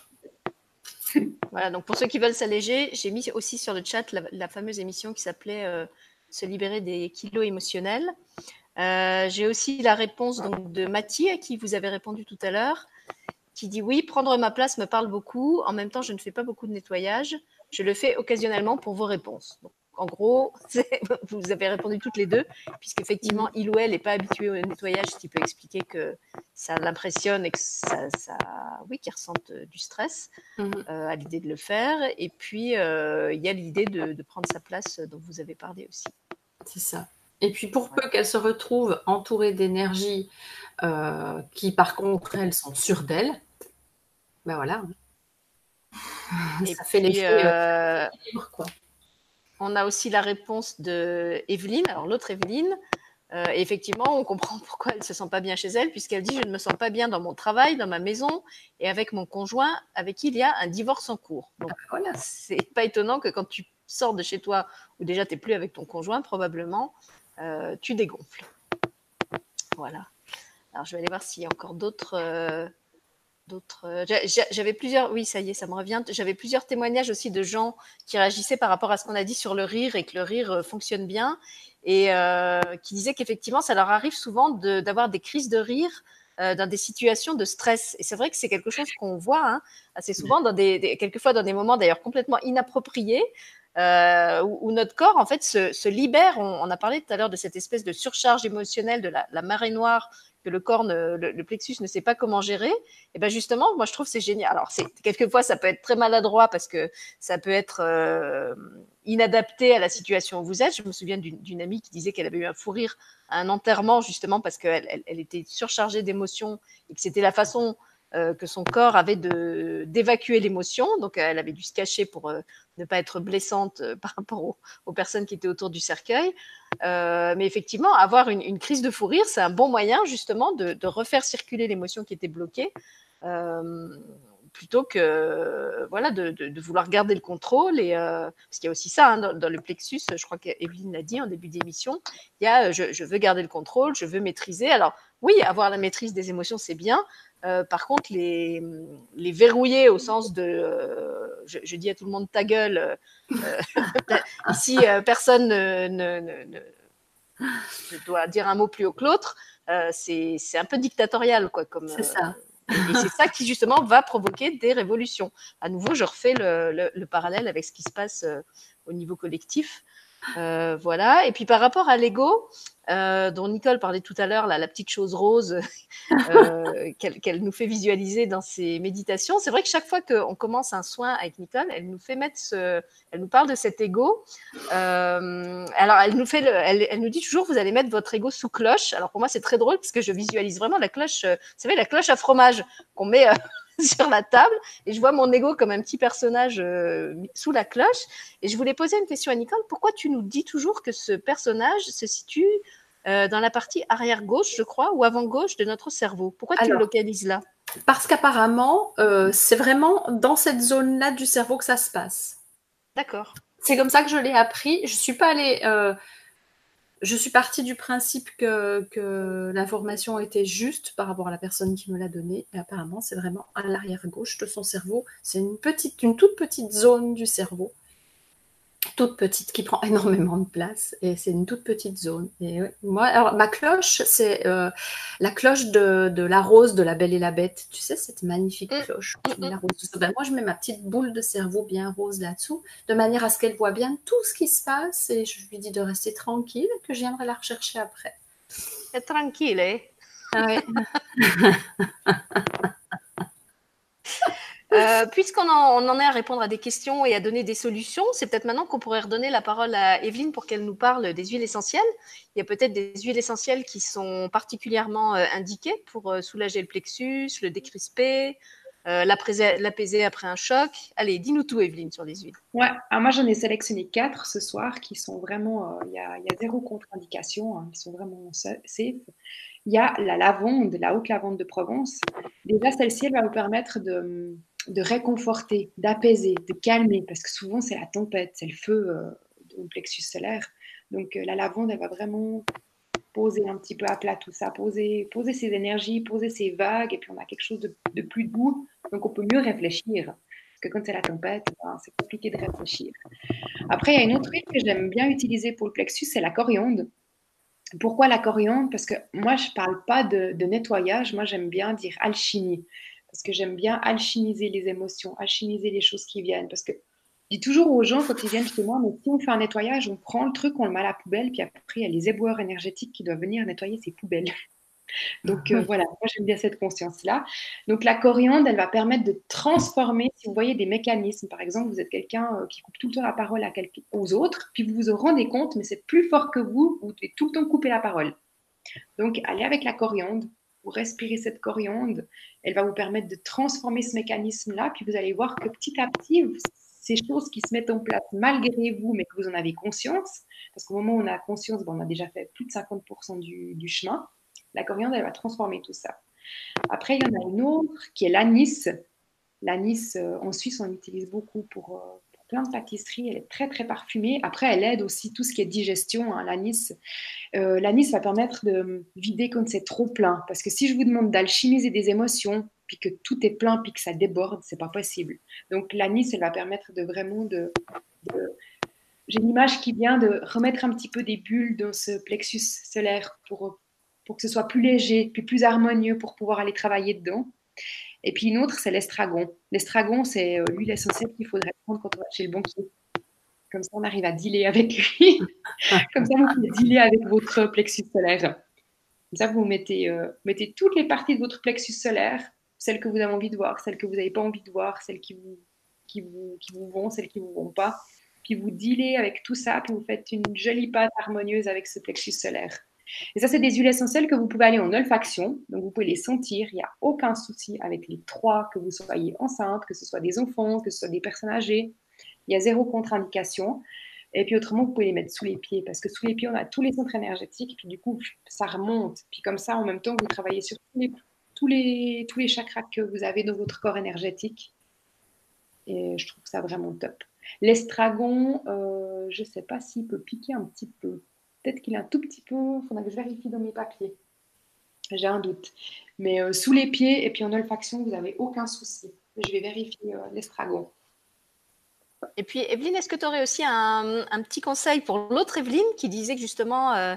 [LAUGHS] Voilà, donc pour ceux qui veulent s'alléger, j'ai mis aussi sur le chat la, fameuse émission qui s'appelait euh, Se libérer des kilos émotionnels. Euh, j'ai aussi la réponse donc, de Mathie, à qui vous avez répondu tout à l'heure, qui dit oui, prendre ma place me parle beaucoup. En même temps, je ne fais pas beaucoup de nettoyage. Je le fais occasionnellement pour vos réponses. Donc, en gros, [LAUGHS] vous avez répondu toutes les deux, puisqu'effectivement, il ou elle n'est pas habitué au nettoyage, ce qui peut expliquer que ça l'impressionne et que ça, oui, qu'il ressente du stress mhm. euh, à l'idée de le faire. Et puis, euh, il y a l'idée de, de, prendre sa place dont vous avez parlé aussi. C'est ça. Et puis, pour peu qu'elle se retrouve entourée d'énergie euh, qui par contre elles sont sûres d'elles, ben voilà. [LAUGHS] ça fait l'effet. Euh, quoi. On a aussi la réponse de Evelyne, alors l'autre Evelyne. Euh, effectivement, on comprend [LAUGHS] pourquoi elle se sent pas bien chez elle, puisqu'elle dit je ne me sens pas bien dans mon travail, dans ma maison et avec mon conjoint, avec qui il y a un divorce en cours. Donc voilà, c'est pas étonnant que quand tu sors de chez toi, ou déjà tu n'es plus avec ton conjoint, probablement, tu dégonfles. Voilà. Alors, je vais aller voir s'il y a encore d'autres. Euh. Euh, j'avais plusieurs. Oui, ça y est, ça me revient. J'avais plusieurs témoignages aussi de gens qui réagissaient par rapport à ce qu'on a dit sur le rire et que le rire euh, fonctionne bien et qui disaient qu'effectivement, ça leur arrive souvent d'avoir des crises de rire dans des situations de stress. Et c'est vrai que c'est quelque chose qu'on voit hein, assez souvent, quelquefois dans des moments d'ailleurs complètement inappropriés, euh, où, notre corps en fait se, libère. On, a parlé tout à l'heure de cette espèce de surcharge émotionnelle de la marée noire que le corps, le, plexus ne sait pas comment gérer. Et ben justement, moi je trouve c'est génial. Alors quelquefois ça peut être très maladroit parce que ça peut être euh, inadapté à la situation où vous êtes. Je me souviens d'une amie qui disait qu'elle avait eu un fou rire à un enterrement justement parce qu'elle elle, était surchargée d'émotions et que c'était la façon euh, que son corps avait d'évacuer l'émotion. Donc, elle avait dû se cacher pour euh, ne pas être blessante [LAUGHS] par rapport aux, personnes qui étaient autour du cercueil. mais effectivement, avoir une, crise de fou rire, c'est un bon moyen justement de, refaire circuler l'émotion qui était bloquée plutôt que voilà de, vouloir garder le contrôle et euh, parce qu'il y a aussi ça hein, dans, le plexus je crois qu'Evelyne l'a dit en début d'émission il y a euh, je, veux garder le contrôle je veux maîtriser alors oui avoir la maîtrise des émotions c'est bien euh, par contre les, les verrouiller au sens de je, je, dis à tout le monde ta gueule [LAUGHS] [LAUGHS] ici personne ne, ne, ne, doit dire un mot plus haut que l'autre c'est un peu dictatorial quoi comme c'est ça et c'est ça qui, justement, va provoquer des révolutions. À nouveau, je refais le, parallèle avec ce qui se passe euh, au niveau collectif. Euh, voilà. Et puis par rapport à l'ego, euh, dont Nicole parlait tout à l'heure, la petite chose rose [LAUGHS] euh, [LAUGHS] qu'elle nous fait visualiser dans ses méditations, c'est vrai que chaque fois qu'on commence un soin avec Nicole, elle nous fait mettre ce, elle nous parle de cet ego. alors elle nous fait, elle, elle, nous dit toujours, vous allez mettre votre ego sous cloche. Alors pour moi c'est très drôle parce que je visualise vraiment la cloche, vous savez la cloche à fromage qu'on met [LAUGHS] sur la table et je vois mon ego comme un petit personnage euh, sous la cloche. Et je voulais poser une question à Nicole. Pourquoi tu nous dis toujours que ce personnage se situe euh, dans la partie arrière gauche, je crois, ou avant gauche de notre cerveau Pourquoi tu le localises là? Parce qu'apparemment, euh, c'est vraiment dans cette zone-là du cerveau que ça se passe. D'accord. C'est comme ça que je l'ai appris. Je suis pas allée je suis partie du principe que, que l'information était juste par rapport à la personne qui me l'a donnée. Et apparemment, c'est vraiment à l'arrière gauche de son cerveau. C'est une petite, une toute petite zone du cerveau toute petite qui prend [LAUGHS] énormément de place et c'est une toute petite zone. Et moi, alors ma cloche, c'est euh, la cloche de, de, la rose de la Belle et la Bête. Tu sais cette magnifique mm. cloche. Mm, mm. Ben, moi, je mets ma petite boule de cerveau bien rose là-dessous, de manière à ce qu'elle voit bien tout ce qui se passe et je lui dis de rester tranquille, que je viendrai la rechercher après. tranquille, hein? Ah ouais. [LAUGHS] Euh, puisqu'on en, est à répondre à des questions et à donner des solutions, c'est peut-être maintenant qu'on pourrait redonner la parole à Evelyne pour qu'elle nous parle des huiles essentielles. Il y a peut-être des huiles essentielles qui sont particulièrement euh, indiquées pour euh, soulager le plexus, le décrisper, l'apaiser après un choc. Allez, dis-nous tout, Evelyne, sur les huiles. Ouais, moi j'en ai sélectionné quatre ce soir qui sont vraiment, il y, a, y, a, zéro contre-indication, hein, qui sont vraiment safe. Il y a la lavande, la haute lavande de Provence. Déjà, celle-ci, elle va vous permettre de de réconforter, d'apaiser, de calmer, parce que souvent c'est la tempête, c'est le feu euh, du plexus solaire. Donc euh, la lavande, elle va vraiment poser un petit peu à plat tout ça, poser, poser ses énergies, poser ses vagues, et puis on a quelque chose de, plus doux, donc on peut mieux réfléchir. Parce que quand c'est la tempête, ben, c'est compliqué de réfléchir. Après, il y a une autre huile que j'aime bien utiliser pour le plexus, c'est la coriandre. Pourquoi la coriandre? Parce que moi, je ne parle pas de, de nettoyage, moi j'aime bien dire alchimie parce que j'aime bien alchimiser les émotions, alchimiser les choses qui viennent. Parce que je dis toujours aux gens quand ils viennent chez moi, mais si on fait un nettoyage, on prend le truc, on le met à la poubelle, puis après, il y a les éboueurs énergétiques qui doivent venir nettoyer ces poubelles. [LAUGHS] Donc euh, voilà, moi j'aime bien cette conscience-là. Donc la coriandre, elle va permettre de transformer, si vous voyez des mécanismes, par exemple, vous êtes quelqu'un euh, qui coupe tout le temps la parole à aux autres, puis vous vous rendez compte, mais c'est plus fort que vous, vous devez tout le temps couper la parole. Donc allez avec la coriandre, vous respirez cette coriandre, elle va vous permettre de transformer ce mécanisme-là, puis vous allez voir que petit à petit, ces choses qui se mettent en place malgré vous, mais que vous en avez conscience, parce qu'au moment où on a conscience, on a déjà fait plus de 50% du, chemin, la coriandre, elle va transformer tout ça. Après, il y en a une autre qui est l'anis. L'anis, euh, en Suisse, on l'utilise beaucoup pour, euh, plein de pâtisseries. Elle est très, très parfumée. Après, elle aide aussi tout ce qui est digestion. Hein, l'anis. Euh, va permettre de vider quand c'est trop plein. Parce que si je vous demande d'alchimiser des émotions, puis que tout est plein, puis que ça déborde, c'est pas possible. Donc, l'anis, elle va permettre de vraiment de, j'ai une image qui vient de remettre un petit peu des bulles dans ce plexus solaire pour, pour que ce soit plus léger, puis plus harmonieux pour pouvoir aller travailler dedans. Et puis une autre, c'est l'estragon. L'estragon, c'est euh, l'huile essentielle qu'il faudrait prendre quand on va chez le banquier. Comme ça, on arrive à dealer avec lui. [LAUGHS] Comme ça, vous pouvez dealer avec votre plexus solaire. Comme ça, vous mettez, euh, mettez toutes les parties de votre plexus solaire, celles que vous avez envie de voir, celles que vous n'avez pas envie de voir, celles qui vous, qui vous, qui vous vont, celles qui ne vous vont pas. Puis vous dealez avec tout ça, puis vous faites une jolie pâte harmonieuse avec ce plexus solaire. Et ça, c'est des huiles essentielles que vous pouvez aller en olfaction, donc vous pouvez les sentir, il n'y a aucun souci avec les trois, que vous soyez enceinte, que ce soit des enfants, que ce soit des personnes âgées, il y a zéro contre-indication. Et puis autrement, vous pouvez les mettre sous les pieds, parce que sous les pieds, on a tous les centres énergétiques, puis du coup, ça remonte. Puis comme ça, en même temps, vous travaillez sur tous les, tous les, chakras que vous avez dans votre corps énergétique. Et je trouve ça vraiment top. L'estragon, euh, je ne sais pas s'il peut piquer un petit peu. Peut-être qu'il est un tout petit peu. Il faudra que je vérifie dans mes papiers. J'ai un doute. Mais euh, sous les pieds et puis en olfaction, vous n'avez aucun souci. Je vais vérifier euh. Et puis, Evelyne, est-ce que tu aurais aussi un, petit conseil pour l'autre Evelyne qui disait que justement, euh,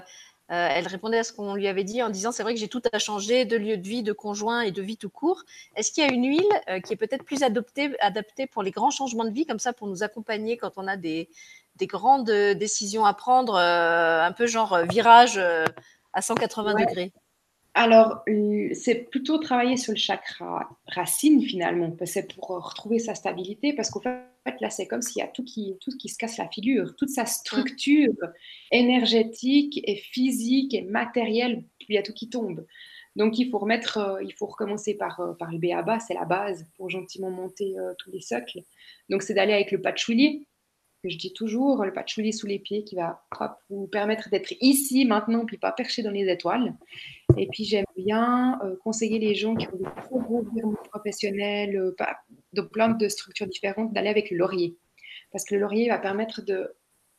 euh, elle répondait à ce qu'on lui avait dit en disant c'est vrai que j'ai tout à changer de lieu de vie, de conjoint et de vie tout court. Est-ce qu'il y a une huile qui est peut-être plus adoptée, adaptée pour les grands changements de vie, comme ça, pour nous accompagner quand on a des, des grandes décisions à prendre, un peu genre virage à 180 degrés alors, c'est plutôt travailler sur le chakra racine finalement, c'est pour retrouver sa stabilité, parce qu'au fait, là, c'est comme s'il y a tout qui, tout qui se casse la figure, toute sa structure énergétique et physique et matérielle, il y a tout qui tombe. Donc, il faut remettre, euh, il faut recommencer par, euh, par le B.A.B.A., c'est la base pour gentiment monter euh, tous les socles. Donc, c'est d'aller avec le patchouli, que je dis toujours, le patchouli sous les pieds qui va vous permettre d'être ici, maintenant, puis pas perché dans les étoiles. Et puis j'aime bien euh, conseiller les gens qui ont des gros virements professionnels, euh, de plein de structures différentes, d'aller avec le laurier. Parce que le laurier va permettre de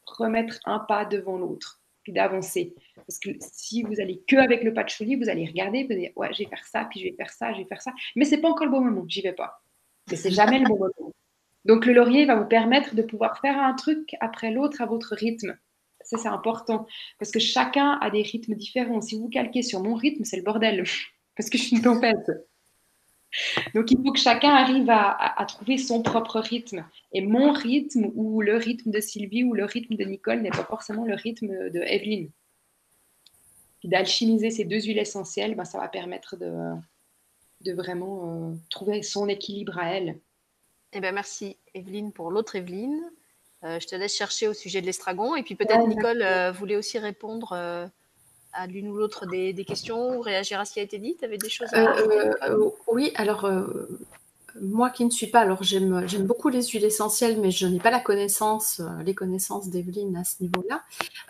remettre un pas devant l'autre, puis d'avancer. Parce que si vous allez que avec le patchouli, vous allez regarder, vous allez dire, ouais, je vais faire ça, puis je vais faire ça, je vais faire ça. Mais c'est pas encore le bon moment, j'y vais pas. Mais c'est jamais le bon moment. Donc le laurier va vous permettre de pouvoir faire un truc après l'autre à votre rythme. Ça, c'est important parce que chacun a des rythmes différents. Si vous calquez sur mon rythme, c'est le bordel [LAUGHS] parce que je suis une tempête. Donc, il faut que chacun arrive à, trouver son propre rythme. Et mon rythme, ou le rythme de Sylvie, ou le rythme de Nicole, n'est pas forcément le rythme de Evelyne. D'alchimiser ces deux huiles essentielles, ben, ça va permettre de, vraiment euh, trouver son équilibre à elle. Eh bien, merci Evelyne pour l'autre Evelyne. Euh, je te laisse chercher au sujet de l'estragon. Et puis peut-être Nicole euh, voulait aussi répondre euh, à l'une ou l'autre des, questions ou réagir à ce qui a été dit. Tu avais des choses à dire Oui, alors moi qui ne suis pas, alors j'aime, beaucoup les huiles essentielles, mais je n'ai pas la connaissance, euh, les connaissances d'Evelyne à ce niveau-là.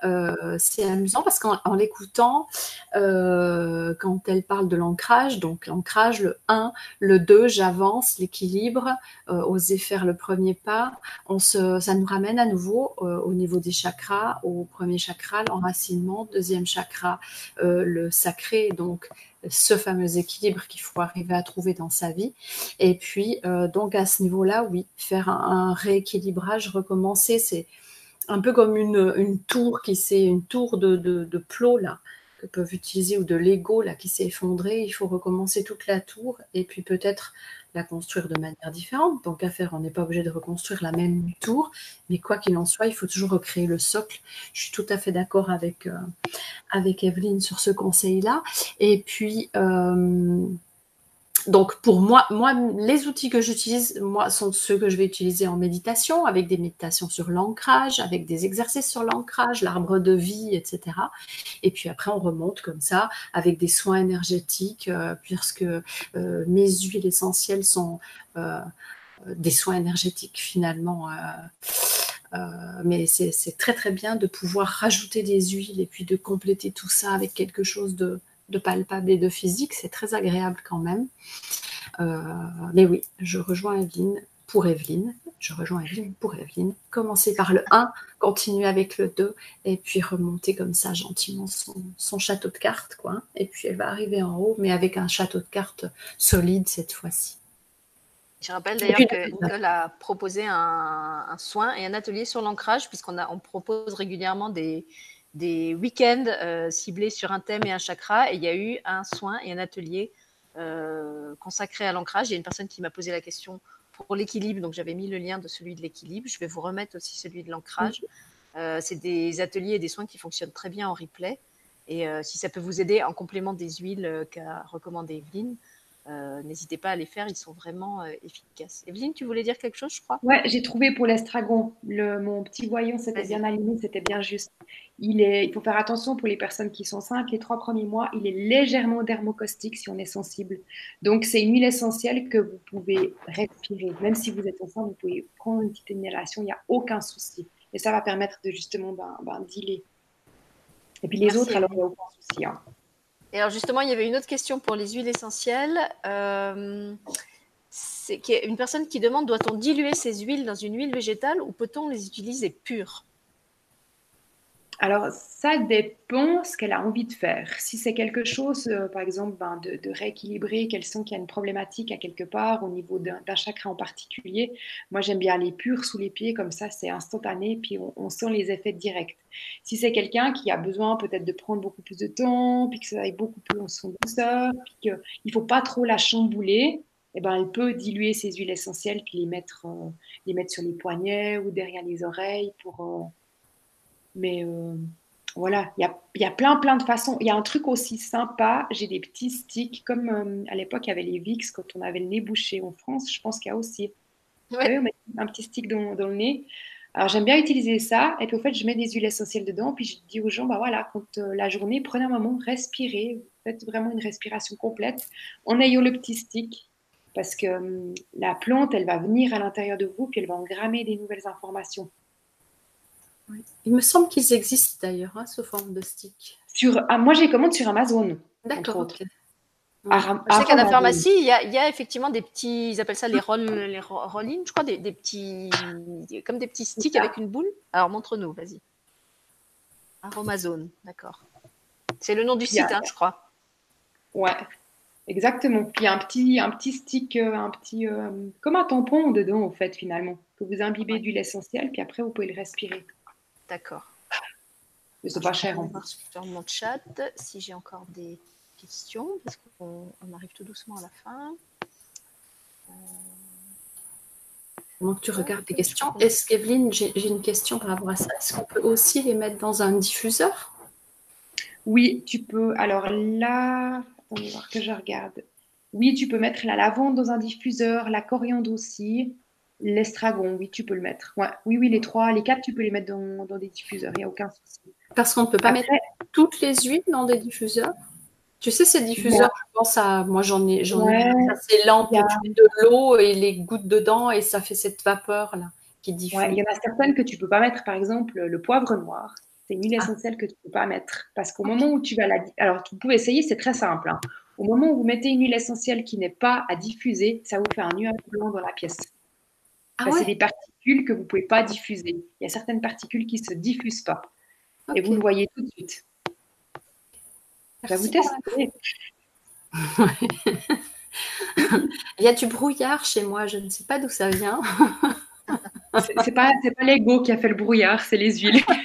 Euh, c'est amusant parce qu'en l'écoutant, euh, quand elle parle de l'ancrage, donc l'ancrage, le 1, le 2, j'avance, l'équilibre, oser faire le premier pas, on se, ça nous ramène à nouveau au niveau des chakras, au premier chakra, l'enracinement, deuxième chakra, le sacré, donc ce fameux équilibre qu'il faut arriver à trouver dans sa vie. Et puis, euh, donc à ce niveau-là, oui, faire un, rééquilibrage, recommencer, c'est un peu comme une, tour qui s'est, une tour de, de, de là, que peuvent utiliser ou de Lego là qui s'est effondré. Il faut recommencer toute la tour et puis peut-être construire de manière différente. Donc à faire, on n'est pas obligé de reconstruire la même tour, mais quoi qu'il en soit, il faut toujours recréer le socle. Je suis tout à fait d'accord avec, euh, avec Evelyne sur ce conseil-là. Et puis, euh, donc pour moi, moi, les outils que j'utilise, moi, sont ceux que je vais utiliser en méditation, avec des méditations sur l'ancrage, avec des exercices sur l'ancrage, l'arbre de vie, etc. Et puis après, on remonte comme ça avec des soins énergétiques, euh, puisque euh, mes huiles essentielles sont euh, des soins énergétiques finalement. mais c'est très très bien de pouvoir rajouter des huiles et puis de compléter tout ça avec quelque chose de, de palpable et de physique, c'est très agréable quand même. Euh, mais oui, je rejoins Evelyne pour Evelyne. Je rejoins Evelyne pour Evelyne. Commencer par le 1, continuer avec le 2, et puis remonter comme ça gentiment son, château de cartes, quoi. Et puis elle va arriver en haut, mais avec un château de cartes solide cette fois-ci. Je rappelle d'ailleurs que Nicole a proposé un, soin et un atelier sur l'ancrage, puisqu'on on propose régulièrement des, des week-ends euh, ciblés sur un thème et un chakra. Et il y a eu un soin et un atelier euh, consacré à l'ancrage. Il y a une personne qui m'a posé la question pour l'équilibre, donc j'avais mis le lien de celui de l'équilibre. Je vais vous remettre aussi celui de l'ancrage. Euh, c'est des ateliers et des soins qui fonctionnent très bien en replay. Et si ça peut vous aider en complément des huiles qu'a recommandé Evelyne, euh, n'hésitez pas à les faire, ils sont vraiment euh, efficaces. Evelyne, tu voulais dire quelque chose, je crois? Ouais, j'ai trouvé pour l'estragon. Mon petit voyant, c'était bien aligné, c'était bien juste. Il, est, il faut faire attention pour les personnes qui sont enceintes. Les trois premiers mois, il est légèrement dermocaustique si on est sensible. Donc, c'est une huile essentielle que vous pouvez respirer. Même si vous êtes enceinte, vous pouvez prendre une petite inhalation, il n'y a aucun souci. Et ça va permettre de justement ben, ben dealer. Et puis les autres, alors il n'y a aucun souci. Hein. Et alors justement, il y avait une autre question pour les huiles essentielles. Euh, c'est une personne qui demande doit-on diluer ces huiles dans une huile végétale ou peut-on les utiliser pures? Alors, ça dépend ce qu'elle a envie de faire. Si c'est quelque chose, euh, par exemple, ben, de, rééquilibrer, qu'elle sent qu'il y a une problématique à quelque part au niveau d'un chakra en particulier, moi j'aime bien les purs sous les pieds, comme ça c'est instantané, puis on, sent les effets directs. Si c'est quelqu'un qui a besoin peut-être de prendre beaucoup plus de temps, puis que ça aille beaucoup plus en son douceur, puis qu'il ne faut pas trop la chambouler, eh ben, elle peut diluer ses huiles essentielles, puis les mettre, euh, les mettre sur les poignets ou derrière les oreilles pour... Euh, mais euh, voilà, il y a, y a, plein, plein de façons. Il y a un truc aussi sympa. J'ai des petits sticks, comme euh, à l'époque, il y avait les VIX quand on avait le nez bouché en France. Je pense qu'il y a aussi. Ouais. un petit stick dans, dans, le nez. Alors, j'aime bien utiliser ça. Et puis, au fait, je mets des huiles essentielles dedans. Puis, je dis aux gens, bah voilà, quand euh, la journée, prenez un moment, respirez. Faites vraiment une respiration complète en ayant le petit stick. Parce que la plante, elle va venir à l'intérieur de vous, puis elle va engrammer des nouvelles informations. Il me semble qu'ils existent d'ailleurs hein, sous forme de stick. Sur, ah, moi, j'ai commande sur Amazon. D'accord. Ah, je sais qu'à la pharmacie, il y, a, effectivement des petits, ils appellent ça les roll, les roll je crois, des, petits, comme des petits sticks avec une boule. Alors montre-nous, vas-y. Aromazone, d'accord. C'est le nom du site, hein, je crois. Ouais, exactement. Puis il y a un petit, un petit stick, euh, un petit, euh, comme un tampon dedans, en fait, finalement, que vous imbibez d'huile essentielle, puis après vous pouvez le respirer. D'accord. Mais c'est pas cher. On sur mon chat si j'ai encore des questions, parce qu'on arrive tout doucement à la fin. Pendant que tu regardes les questions, est-ce qu'Evelyne, j'ai une question par rapport à ça? Est-ce qu'on peut aussi les mettre dans un diffuseur? Oui, tu peux. Alors là, on va voir que je regarde. Oui, tu peux mettre la lavande dans un diffuseur, la coriandre aussi. L'estragon, oui, tu peux le mettre. Ouais. Oui, oui, les trois, les quatre, tu peux les mettre dans, des diffuseurs, il n'y a aucun souci. Parce qu'on ne peut pas mettre toutes les huiles dans des diffuseurs? Tu sais, ces diffuseurs, je pense à. Moi, j'en ai, j'en ai ces lampes tu mets de l'eau et les gouttes dedans et ça fait cette vapeur-là qui diffuse. il y en a certaines que tu ne peux pas mettre, par exemple, le poivre noir. C'est une huile ah. essentielle que tu ne peux pas mettre. Parce qu'au moment où tu vas la. Alors, vous pouvez essayer, c'est très simple. Hein. Au moment où vous mettez une huile essentielle qui n'est pas à diffuser, ça vous fait un nuage blanc dans la pièce. Ah c'est des particules que vous ne pouvez pas diffuser. Il y a certaines particules qui ne se diffusent pas. Et vous le voyez tout de suite. vous tester. [LAUGHS] Il y a du brouillard chez moi, je ne sais pas d'où ça vient. c'est pas, pas l'ego qui a fait le brouillard, c'est les huiles. [LAUGHS]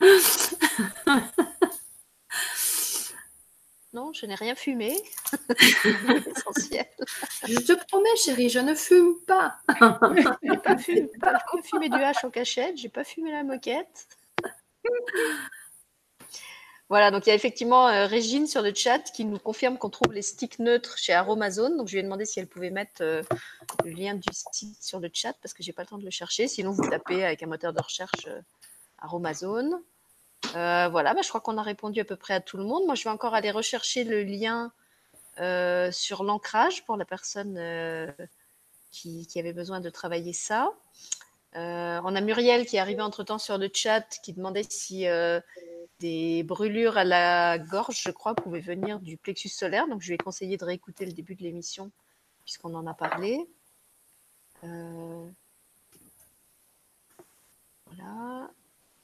[LAUGHS] Non, je n'ai rien fumé. [LAUGHS] Essentiel. Je te promets, chérie, je ne fume pas. Je n'ai pas, fumé, du hache en cachette, j'ai pas fumé la moquette. Voilà, donc il y a effectivement euh, Régine sur le chat qui nous confirme qu'on trouve les sticks neutres chez Aromazone. Donc je lui ai demandé si elle pouvait mettre euh, le lien du stick sur le chat parce que j'ai pas le temps de le chercher. Sinon, vous tapez avec un moteur de recherche euh, Aromazone. Euh, voilà, bah, je crois qu'on a répondu à peu près à tout le monde. Moi, je vais encore aller rechercher le lien euh, sur l'ancrage pour la personne euh, qui, avait besoin de travailler ça. on a Muriel qui est arrivée entre-temps sur le chat qui demandait si des brûlures à la gorge, je crois, pouvaient venir du plexus solaire. Donc, je lui ai conseillé de réécouter le début de l'émission puisqu'on en a parlé. voilà.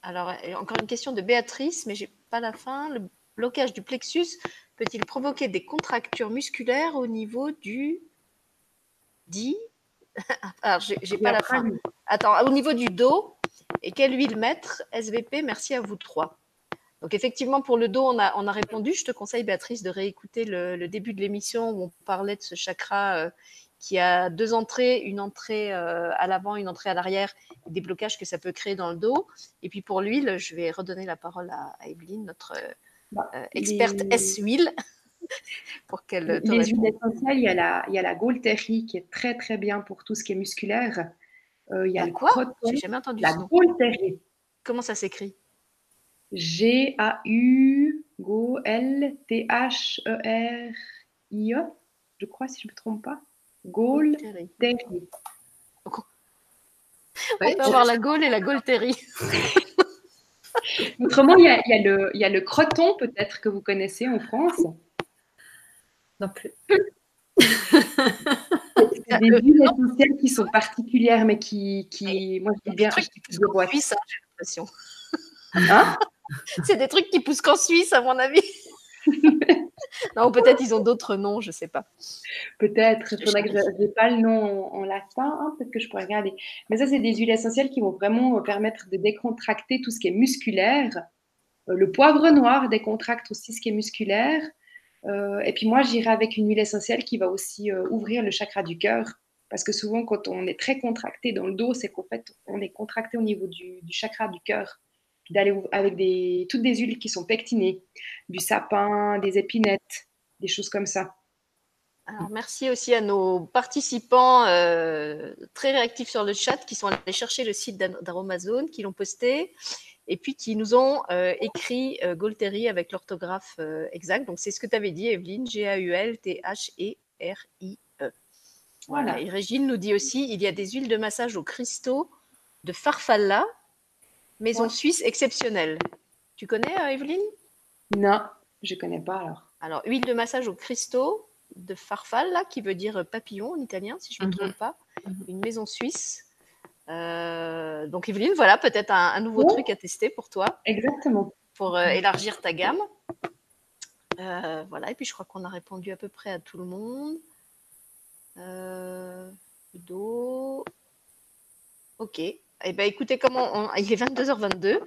Alors, encore une question de Béatrice, mais j'ai pas la fin. Le blocage du plexus peut-il provoquer des contractures musculaires au niveau du dit [LAUGHS] Alors, j'ai pas la fin. Attends, au niveau du dos. Et quelle huile mettre SVP, merci à vous trois. Donc effectivement, pour le dos, on a, on a répondu. Je te conseille, Béatrice, de réécouter le, début de l'émission où on parlait de ce chakra euh, qui a deux entrées, une entrée euh, à l'avant, une entrée à l'arrière, des blocages que ça peut créer dans le dos. Et puis pour l'huile, je vais redonner la parole à, Evelyne, notre, bah, experte S-huile. [LAUGHS] pour qu'elle Les huiles essentielles, il y a la, il y a la Gaulterie qui est très très bien pour tout ce qui est musculaire. il y a le quoi? J'ai jamais entendu la Gaulterie. Comment ça s'écrit? G-A-U, Go, L, T-H-E-R-I-E, je crois, si je ne me trompe pas. Gaule Terry. On peut avoir la Gaule et la Gaule Terry. [LAUGHS] Autrement, il y, a, il, y a le, il y a le croton, peut-être, que vous connaissez en France. Non plus. [LAUGHS] C'est des huiles essentielles qui sont particulières, mais qui, qui moi, je dis bien, qui poussent en Suisse, hein, j'ai l'impression. Hein? [LAUGHS] C'est des trucs qui poussent qu'en Suisse, à mon avis. Non, peut-être ils ont d'autres noms, je ne sais pas. Peut-être, il faudrait que je n'ai pas le nom en, latin, hein, peut-être que je pourrais regarder. Mais ça, c'est des huiles essentielles qui vont vraiment permettre de décontracter tout ce qui est musculaire. Euh, le poivre noir décontracte aussi ce qui est musculaire. Euh, et puis moi, j'irai avec une huile essentielle qui va aussi euh, ouvrir le chakra du cœur. Parce que souvent, quand on est très contracté dans le dos, c'est qu'en fait, on est contracté au niveau du, chakra du cœur. D'aller avec des, toutes des huiles qui sont pectinées, du sapin, des épinettes, des choses comme ça. Alors, merci aussi à nos participants euh, très réactifs sur le chat qui sont allés chercher le site d'Aromazone, qui l'ont posté et puis qui nous ont euh, écrit euh, avec l'orthographe euh, exacte. Donc, c'est ce que tu avais dit, Evelyne, G-A-U-L-T-H-E-R-I-E. Voilà. Et Régine nous dit aussi il y a des huiles de massage au cristaux de Farfalla, maison suisse exceptionnelle. Tu connais, euh, Evelyne? Non, je ne connais pas alors. Alors, huile de massage au cristaux de Farfalla, qui veut dire papillon en italien, si je ne me mhm. trompe pas. Mhm. Une maison suisse. Euh, donc, Evelyne, voilà peut-être un, nouveau truc à tester pour toi. Exactement. Pour euh, élargir ta gamme. Euh, voilà, et puis je crois qu'on a répondu à peu près à tout le monde. Do. Ok. Eh bien, écoutez, comment il est 22h22.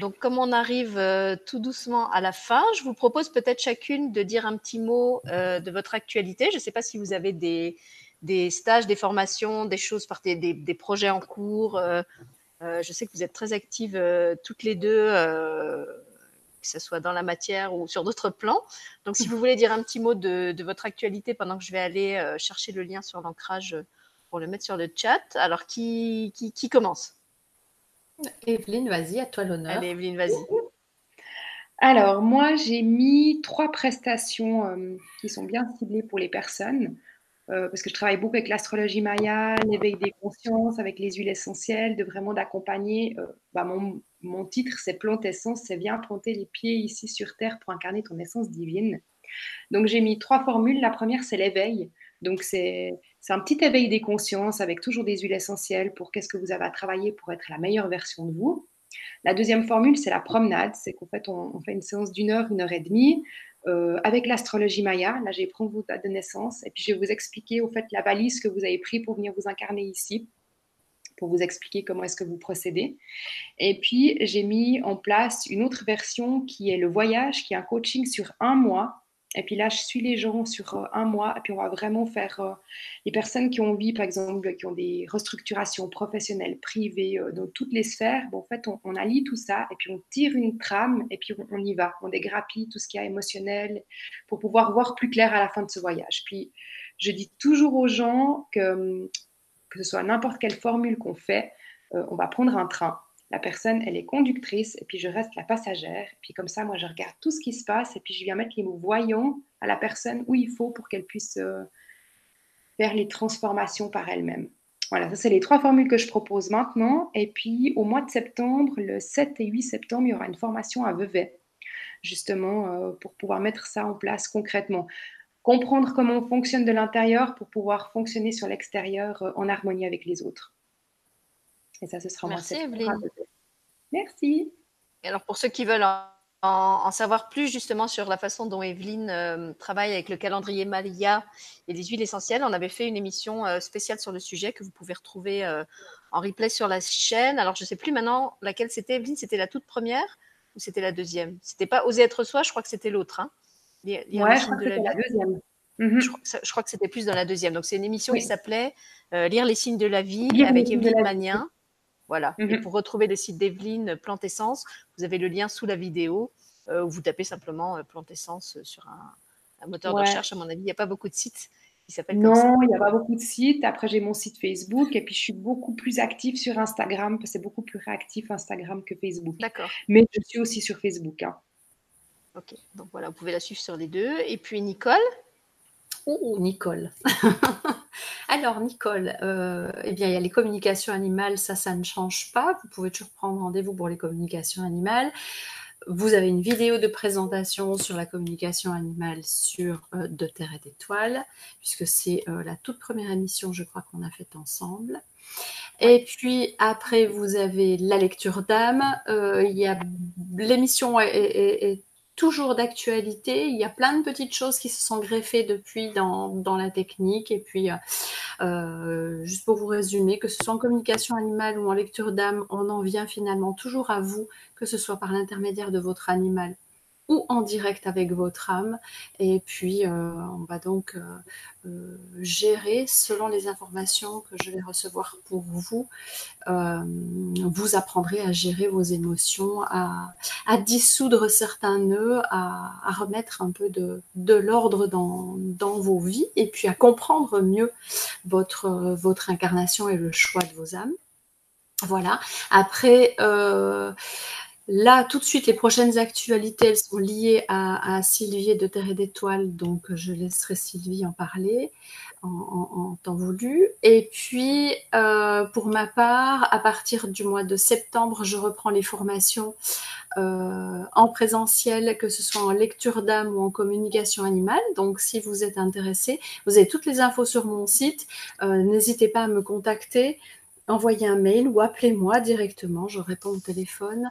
Donc, comme on arrive tout doucement à la fin, je vous propose peut-être chacune de dire un petit mot de votre actualité. Je ne sais pas si vous avez des, des stages, des formations, des choses, des, des, projets en cours. Euh, euh, je sais que vous êtes très actives euh, toutes les deux, que ce soit dans la matière ou sur d'autres plans. Donc, si vous voulez dire un petit mot de, votre actualité pendant que je vais aller chercher le lien sur l'ancrage pour le mettre sur le chat. Alors, qui, qui, commence? Evelyne, vas-y, à toi l'honneur. Allez, Evelyne, vas-y. Alors, moi, j'ai mis trois prestations qui sont bien ciblées pour les personnes. Euh, parce que je travaille beaucoup avec l'astrologie maya, l'éveil des consciences, avec les huiles essentielles, de vraiment d'accompagner. Euh, bah, mon, mon, titre, c'est Plante Essence, c'est Viens planter les pieds ici sur Terre pour incarner ton essence divine. Donc j'ai mis trois formules. La première, c'est l'éveil. Donc c'est un petit éveil des consciences avec toujours des huiles essentielles pour qu'est-ce que vous avez à travailler pour être la meilleure version de vous. La deuxième formule, c'est la promenade. C'est qu'en fait, on, fait une séance d'une heure, une heure et demie. Euh, avec l'astrologie Maya. Là, j'ai pris vos dates de naissance et puis je vais vous expliquer au fait la balise que vous avez pris pour venir vous incarner ici, pour vous expliquer comment est-ce que vous procédez. Et puis, j'ai mis en place une autre version qui est le voyage, qui est un coaching sur un mois et puis là, je suis les gens sur euh, un mois, et puis on va vraiment faire euh, les personnes qui ont envie, par exemple, qui ont des restructurations professionnelles, privées, euh, dans toutes les sphères. Bon, en fait, on, allie tout ça, et puis on tire une trame, et puis on, y va. On dégrappille tout ce qui est émotionnel pour pouvoir voir plus clair à la fin de ce voyage. Puis, je dis toujours aux gens que, que ce soit n'importe quelle formule qu'on fait, on va prendre un train la personne, elle est conductrice et puis je reste la passagère. Et puis comme ça, moi, je regarde tout ce qui se passe et puis je viens mettre les mots voyants à la personne où il faut pour qu'elle puisse euh, faire les transformations par elle-même. Voilà, ça, c'est les trois formules que je propose maintenant. Et puis, au mois de septembre, le 7 et 8 septembre, il y aura une formation à Vevey, justement, euh, pour pouvoir mettre ça en place concrètement. Comprendre comment on fonctionne de l'intérieur pour pouvoir fonctionner sur l'extérieur euh, en harmonie avec les autres. Et ça, ce sera Merci, Evelyne. Merci. Et alors, pour ceux qui veulent en, savoir plus justement sur la façon dont Evelyne euh, travaille avec le calendrier Malia et les huiles essentielles, on avait fait une émission euh, spéciale sur le sujet que vous pouvez retrouver euh, en replay sur la chaîne. Alors, je ne sais plus maintenant laquelle c'était, Evelyne, c'était la toute première ou c'était la deuxième? C'était pas Oser être soi, je crois que c'était l'autre. Hein ouais, je crois que c'était la deuxième. Mhm. Je, crois que c'était plus dans la deuxième. Donc, c'est une émission qui s'appelait Lire les signes de la vie avec Evelyne Magnien. Voilà. Et mhm. pour retrouver le site d'Evelyne Plante Essence, vous avez le lien sous la vidéo. vous tapez simplement plante essence sur un, moteur de recherche. À mon avis, il n'y a pas beaucoup de sites qui s'appellent comme ça. Non, il n'y a pas beaucoup de sites. Après, j'ai mon site Facebook et puis je suis beaucoup plus active sur Instagram parce que c'est beaucoup plus réactif Instagram que Facebook. D'accord. Mais je suis aussi sur Facebook. Hein. Ok, donc voilà, vous pouvez la suivre sur les deux. Et puis Nicole? Oh, Nicole? [LAUGHS] Alors, Nicole, euh, eh bien, il y a les communications animales, ça, ne change pas. Vous pouvez toujours prendre rendez-vous pour les communications animales. Vous avez une vidéo de présentation sur la communication animale sur euh, De Terre et d'Étoiles, puisque c'est euh, la toute première émission, je crois, qu'on a faite ensemble. Et puis après, vous avez la lecture d'âme. l'émission est toujours d'actualité. Il y a plein de petites choses qui se sont greffées depuis dans, la technique. Et puis, euh, euh, juste pour vous résumer, que ce soit en communication animale ou en lecture d'âme, on en vient finalement toujours à vous, que ce soit par l'intermédiaire de votre animal ou en direct avec votre âme. Et puis, euh, on va donc euh, euh, gérer selon les informations que je vais recevoir pour vous. vous apprendrez à gérer vos émotions, à, dissoudre certains nœuds, à, remettre un peu de, l'ordre dans, vos vies et puis à comprendre mieux votre incarnation et le choix de vos âmes. Voilà. Après, Là, tout de suite, les prochaines actualités, elles sont liées à, Sylvie de Terre et d'Étoiles, donc je laisserai Sylvie en parler en, temps voulu. Et puis, euh, pour ma part, à partir du mois de septembre, je reprends les formations euh, en présentiel, que ce soit en lecture d'âme ou en communication animale. Donc, si vous êtes intéressé, vous avez toutes les infos sur mon site. Euh, n'hésitez pas à me contacter envoyez un mail ou appelez-moi directement, je réponds au téléphone.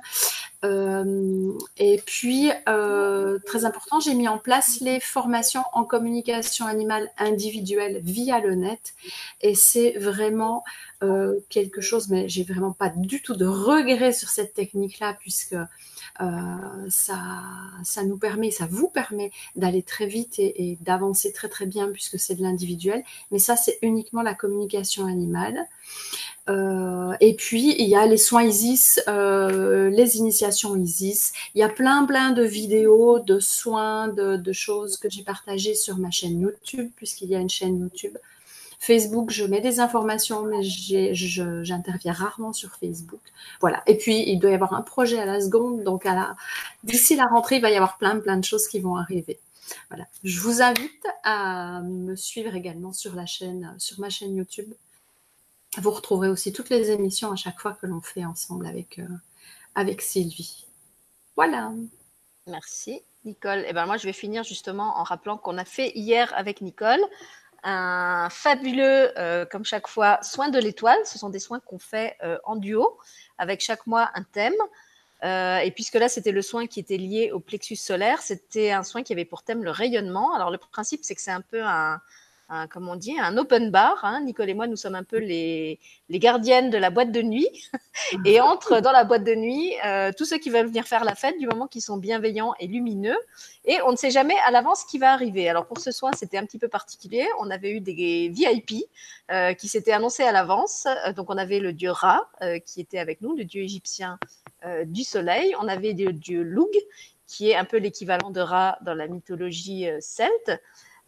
Euh, et puis, euh, très important, j'ai mis en place les formations en communication animale individuelle via le net. Et c'est vraiment euh, quelque chose, mais j'ai vraiment pas du tout de regret sur cette technique-là, puisque ça, ça nous permet, ça vous permet d'aller très vite et, et d'avancer très très bien, puisque c'est de l'individuel. Mais ça, c'est uniquement la communication animale. Euh, et puis, il y a les soins ISIS, euh, les initiations ISIS. Il y a plein, plein de vidéos, de soins, de, choses que j'ai partagées sur ma chaîne YouTube, puisqu'il y a une chaîne YouTube. Facebook, je mets des informations, mais j'interviens rarement sur Facebook. Voilà. Et puis, il doit y avoir un projet à la seconde. Donc, d'ici la rentrée, il va y avoir plein, plein de choses qui vont arriver. Voilà. Je vous invite à me suivre également sur la chaîne, sur ma chaîne YouTube. Vous retrouverez aussi toutes les émissions à chaque fois que l'on fait ensemble avec, euh, avec Sylvie. Voilà. Merci, Nicole. Et eh ben moi, je vais finir justement en rappelant qu'on a fait hier avec Nicole un fabuleux, euh, comme chaque fois, soin de l'étoile. Ce sont des soins qu'on fait euh, en duo, avec chaque mois un thème. et puisque là, c'était le soin qui était lié au plexus solaire, c'était un soin qui avait pour thème le rayonnement. Alors, le principe, c'est que c'est un peu un, un, comme on dit, un open bar. Hein. Nicole et moi, nous sommes un peu les, les gardiennes de la boîte de nuit. et entre dans la boîte de nuit euh, tous ceux qui veulent venir faire la fête du moment qu'ils sont bienveillants et lumineux. Et on ne sait jamais à l'avance ce qui va arriver. Alors pour ce soin, c'était un petit peu particulier. On avait eu des VIP euh, qui s'étaient annoncés à l'avance. Euh, donc on avait le dieu Ra qui était avec nous, le dieu égyptien du soleil. On avait le dieu Lug qui est un peu l'équivalent de Ra dans la mythologie celte.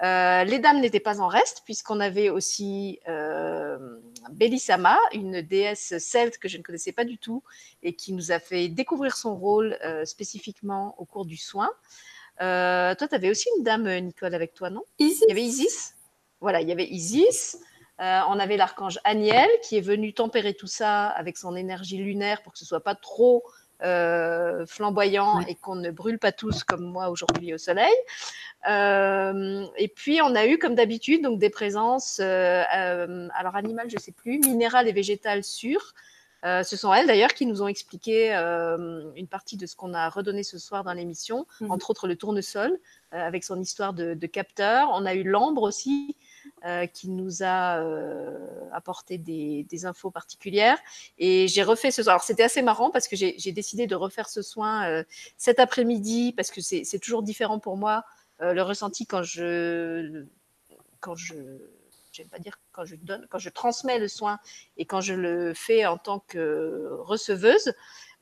Euh, les dames n'étaient pas en reste, puisqu'on avait aussi euh, Bellissama, une déesse celte que je ne connaissais pas du tout et qui nous a fait découvrir son rôle euh, spécifiquement au cours du soin. toi, tu avais aussi une dame, Nicole, avec toi, non? Isis. Il y avait Isis? Voilà, il y avait Isis. on avait l'archange Aniel qui est venu tempérer tout ça avec son énergie lunaire pour que ce soit pas trop euh, flamboyant et qu'on ne brûle pas tous comme moi aujourd'hui au soleil. Euh, et puis on a eu comme d'habitude donc des présences, euh, alors animales je sais plus, minérales et végétales sûres. ce sont elles d'ailleurs qui nous ont expliqué une partie de ce qu'on a redonné ce soir dans l'émission, mmh. entre autres le tournesol avec son histoire de, de capteur. On a eu l'ambre aussi euh, qui nous a euh, apporté des, infos particulières. Et j'ai refait ce soin. Alors, c'était assez marrant parce que j'ai décidé de refaire ce soin euh, cet après-midi parce que c'est toujours différent pour moi le ressenti quand je. Quand je j'aime pas dire quand je donne, quand je transmets le soin et quand je le fais en tant que receveuse.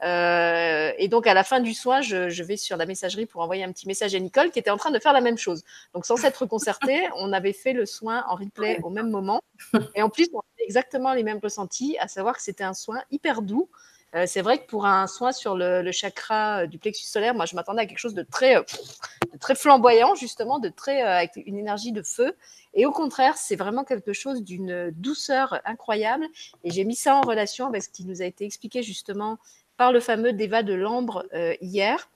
Euh, et donc, à la fin du soin, je, vais sur la messagerie pour envoyer un petit message à Nicole qui était en train de faire la même chose. Donc, sans s'être concerté, [LAUGHS] on avait fait le soin en replay au même moment. Et en plus, on avait exactement les mêmes ressentis, à savoir que c'était un soin hyper doux. Euh, c'est vrai que pour un soin sur le, chakra euh, du plexus solaire, moi, je m'attendais à quelque chose de très, de très flamboyant, justement, de très, avec une énergie de feu. Et au contraire, c'est vraiment quelque chose d'une douceur incroyable. Et j'ai mis ça en relation avec ce qui nous a été expliqué justement par le fameux Deva de l'ambre euh, hier,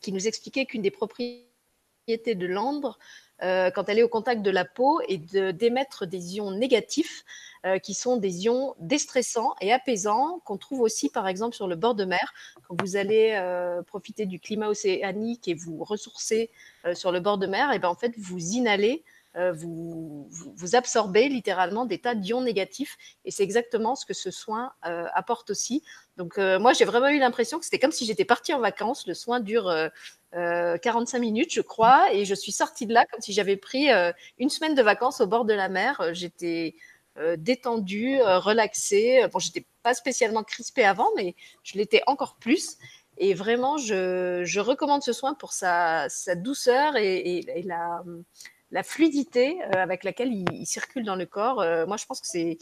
qui nous expliquait qu'une des propriétés de l'ambre, euh, quand elle est au contact de la peau, est d'émettre des ions négatifs, euh, qui sont des ions déstressants et apaisants, qu'on trouve aussi par exemple sur le bord de mer. Quand vous allez profiter du climat océanique et vous ressourcer sur le bord de mer, et ben en fait vous inhalez euh, vous, absorbez littéralement des tas d'ions négatifs. Et c'est exactement ce que ce soin euh, apporte aussi. Donc, euh, moi, j'ai vraiment eu l'impression que c'était comme si j'étais partie en vacances. Le soin dure 45 minutes, je crois. Et je suis sortie de là comme si j'avais pris une semaine de vacances au bord de la mer. J'étais détendue, relaxée. Bon, j'étais pas spécialement crispée avant, mais je l'étais encore plus. Et vraiment, je, recommande ce soin pour sa, douceur et la, la fluidité euh, avec laquelle il, circule dans le corps. Euh, moi, je pense que c'est.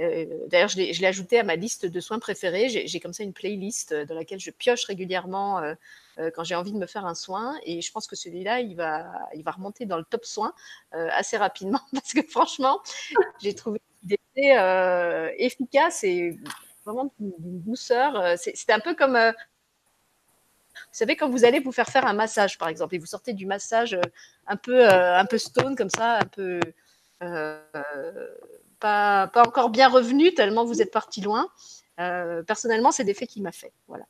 Euh, d'ailleurs, je l'ai ajouté à ma liste de soins préférés. J'ai comme ça une playlist dans laquelle je pioche régulièrement quand j'ai envie de me faire un soin. Et je pense que celui-là, il va, il va remonter dans le top soin assez rapidement [LAUGHS] parce que franchement, j'ai trouvé efficace et vraiment d'une douceur. C'était un peu comme savez, quand vous allez vous faire faire un massage, par exemple, et vous sortez du massage euh, un peu, euh, un peu stone, comme ça, un peu euh, pas, pas, encore bien revenu, tellement vous êtes parti loin. personnellement, c'est l'effet qui m'a fait. Voilà.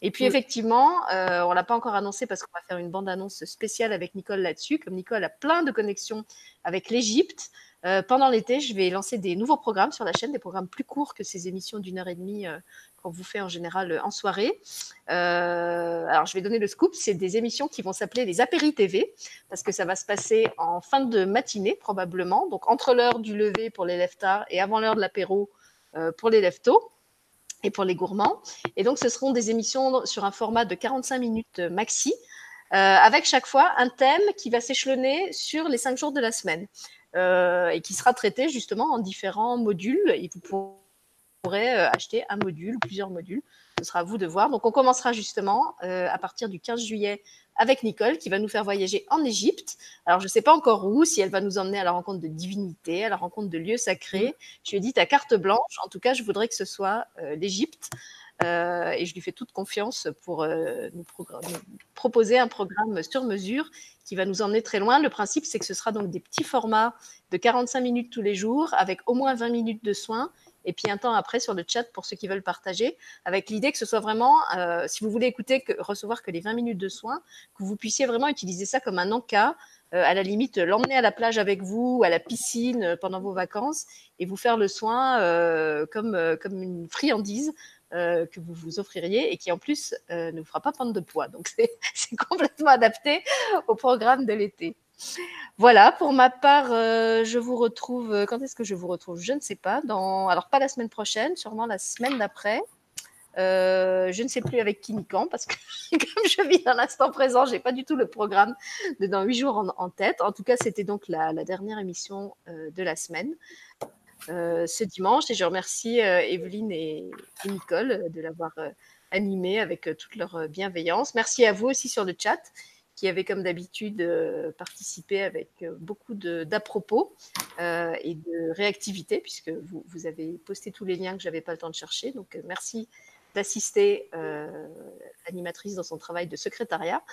Et puis, effectivement, on ne l'a pas encore annoncé parce qu'on va faire une bande-annonce spéciale avec Nicole là-dessus. Comme Nicole a plein de connexions avec l'Égypte, pendant l'été, je vais lancer des nouveaux programmes sur la chaîne, des programmes plus courts que ces émissions d'une heure et demie qu'on vous fait en général euh, en soirée. Euh, alors, je vais donner le scoop. C'est des émissions qui vont s'appeler les Apéri TV, parce que ça va se passer en fin de matinée, probablement. Donc, entre l'heure du lever pour les lève tard et avant l'heure de l'apéro euh, pour les lève tôt et pour les gourmands. Et donc, ce seront des émissions sur un format de 45 minutes maxi, avec chaque fois un thème qui va s'échelonner sur les cinq jours de la semaine. Et qui sera traité justement en différents modules. Et vous pourrez euh, acheter un module ou plusieurs modules. Ce sera à vous de voir. Donc, on commencera justement euh, à partir du 15 juillet avec Nicole qui va nous faire voyager en Égypte. Alors, je ne sais pas encore où, si elle va nous emmener à la rencontre de divinités, à la rencontre de lieux sacrés. Je lui ai dit ta carte blanche. En tout cas, je voudrais que ce soit euh, l'Égypte. Et je lui fais toute confiance pour nous, proposer un programme sur mesure qui va nous emmener très loin. Le principe, c'est que ce sera donc des petits formats de 45 minutes tous les jours avec au moins 20 minutes de soins et puis un temps après sur le chat pour ceux qui veulent partager, avec l'idée que ce soit vraiment, euh, si vous voulez écouter, recevoir que les 20 minutes de soins, que vous puissiez vraiment utiliser ça comme un encas, euh, à la limite l'emmener à la plage avec vous, à la piscine euh, pendant vos vacances, et vous faire le soin comme, comme une friandise. Que vous vous offririez et qui en plus ne vous fera pas prendre de poids. Donc [LAUGHS] c'est complètement adapté au programme de l'été. Voilà, pour ma part, euh, je vous retrouve. Euh, quand est-ce que je vous retrouve? Je ne sais pas. Dans, alors, pas la semaine prochaine, sûrement la semaine d'après. Euh, je ne sais plus avec qui ni quand, parce que [LAUGHS] comme je vis dans l'instant présent, j'ai pas du tout le programme de dans huit jours en, tête. En tout cas, c'était donc la, dernière émission de la semaine. Ce dimanche et je remercie Evelyne et, et, Nicole de l'avoir animée avec toute leur bienveillance. Merci à vous aussi sur le chat qui avait comme d'habitude euh, participé avec euh, beaucoup d'à-propos euh, et de réactivité, puisque vous, vous, avez posté tous les liens que je n'avais pas le temps de chercher. Donc, merci d'assister l'animatrice dans son travail de secrétariat.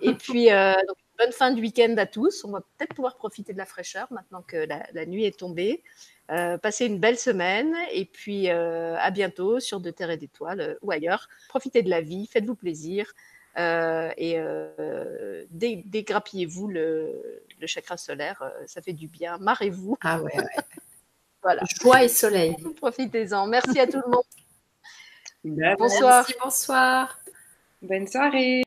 Et [LAUGHS] puis, donc, bonne fin de week-end à tous. On va peut-être pouvoir profiter de la fraîcheur maintenant que la, la nuit est tombée. Passez une belle semaine et puis à bientôt sur De Terre et d'Étoiles ou ailleurs. Profitez de la vie, faites-vous plaisir. Euh, et euh, dégrappillez-vous le, le, chakra solaire, euh, ça fait du bien. Marrez-vous. Ah ouais, ouais. [LAUGHS] voilà. Joie et soleil. Profitez-en. Merci à tout le monde. [LAUGHS] Bonsoir. Merci, bonsoir. Bonne soirée.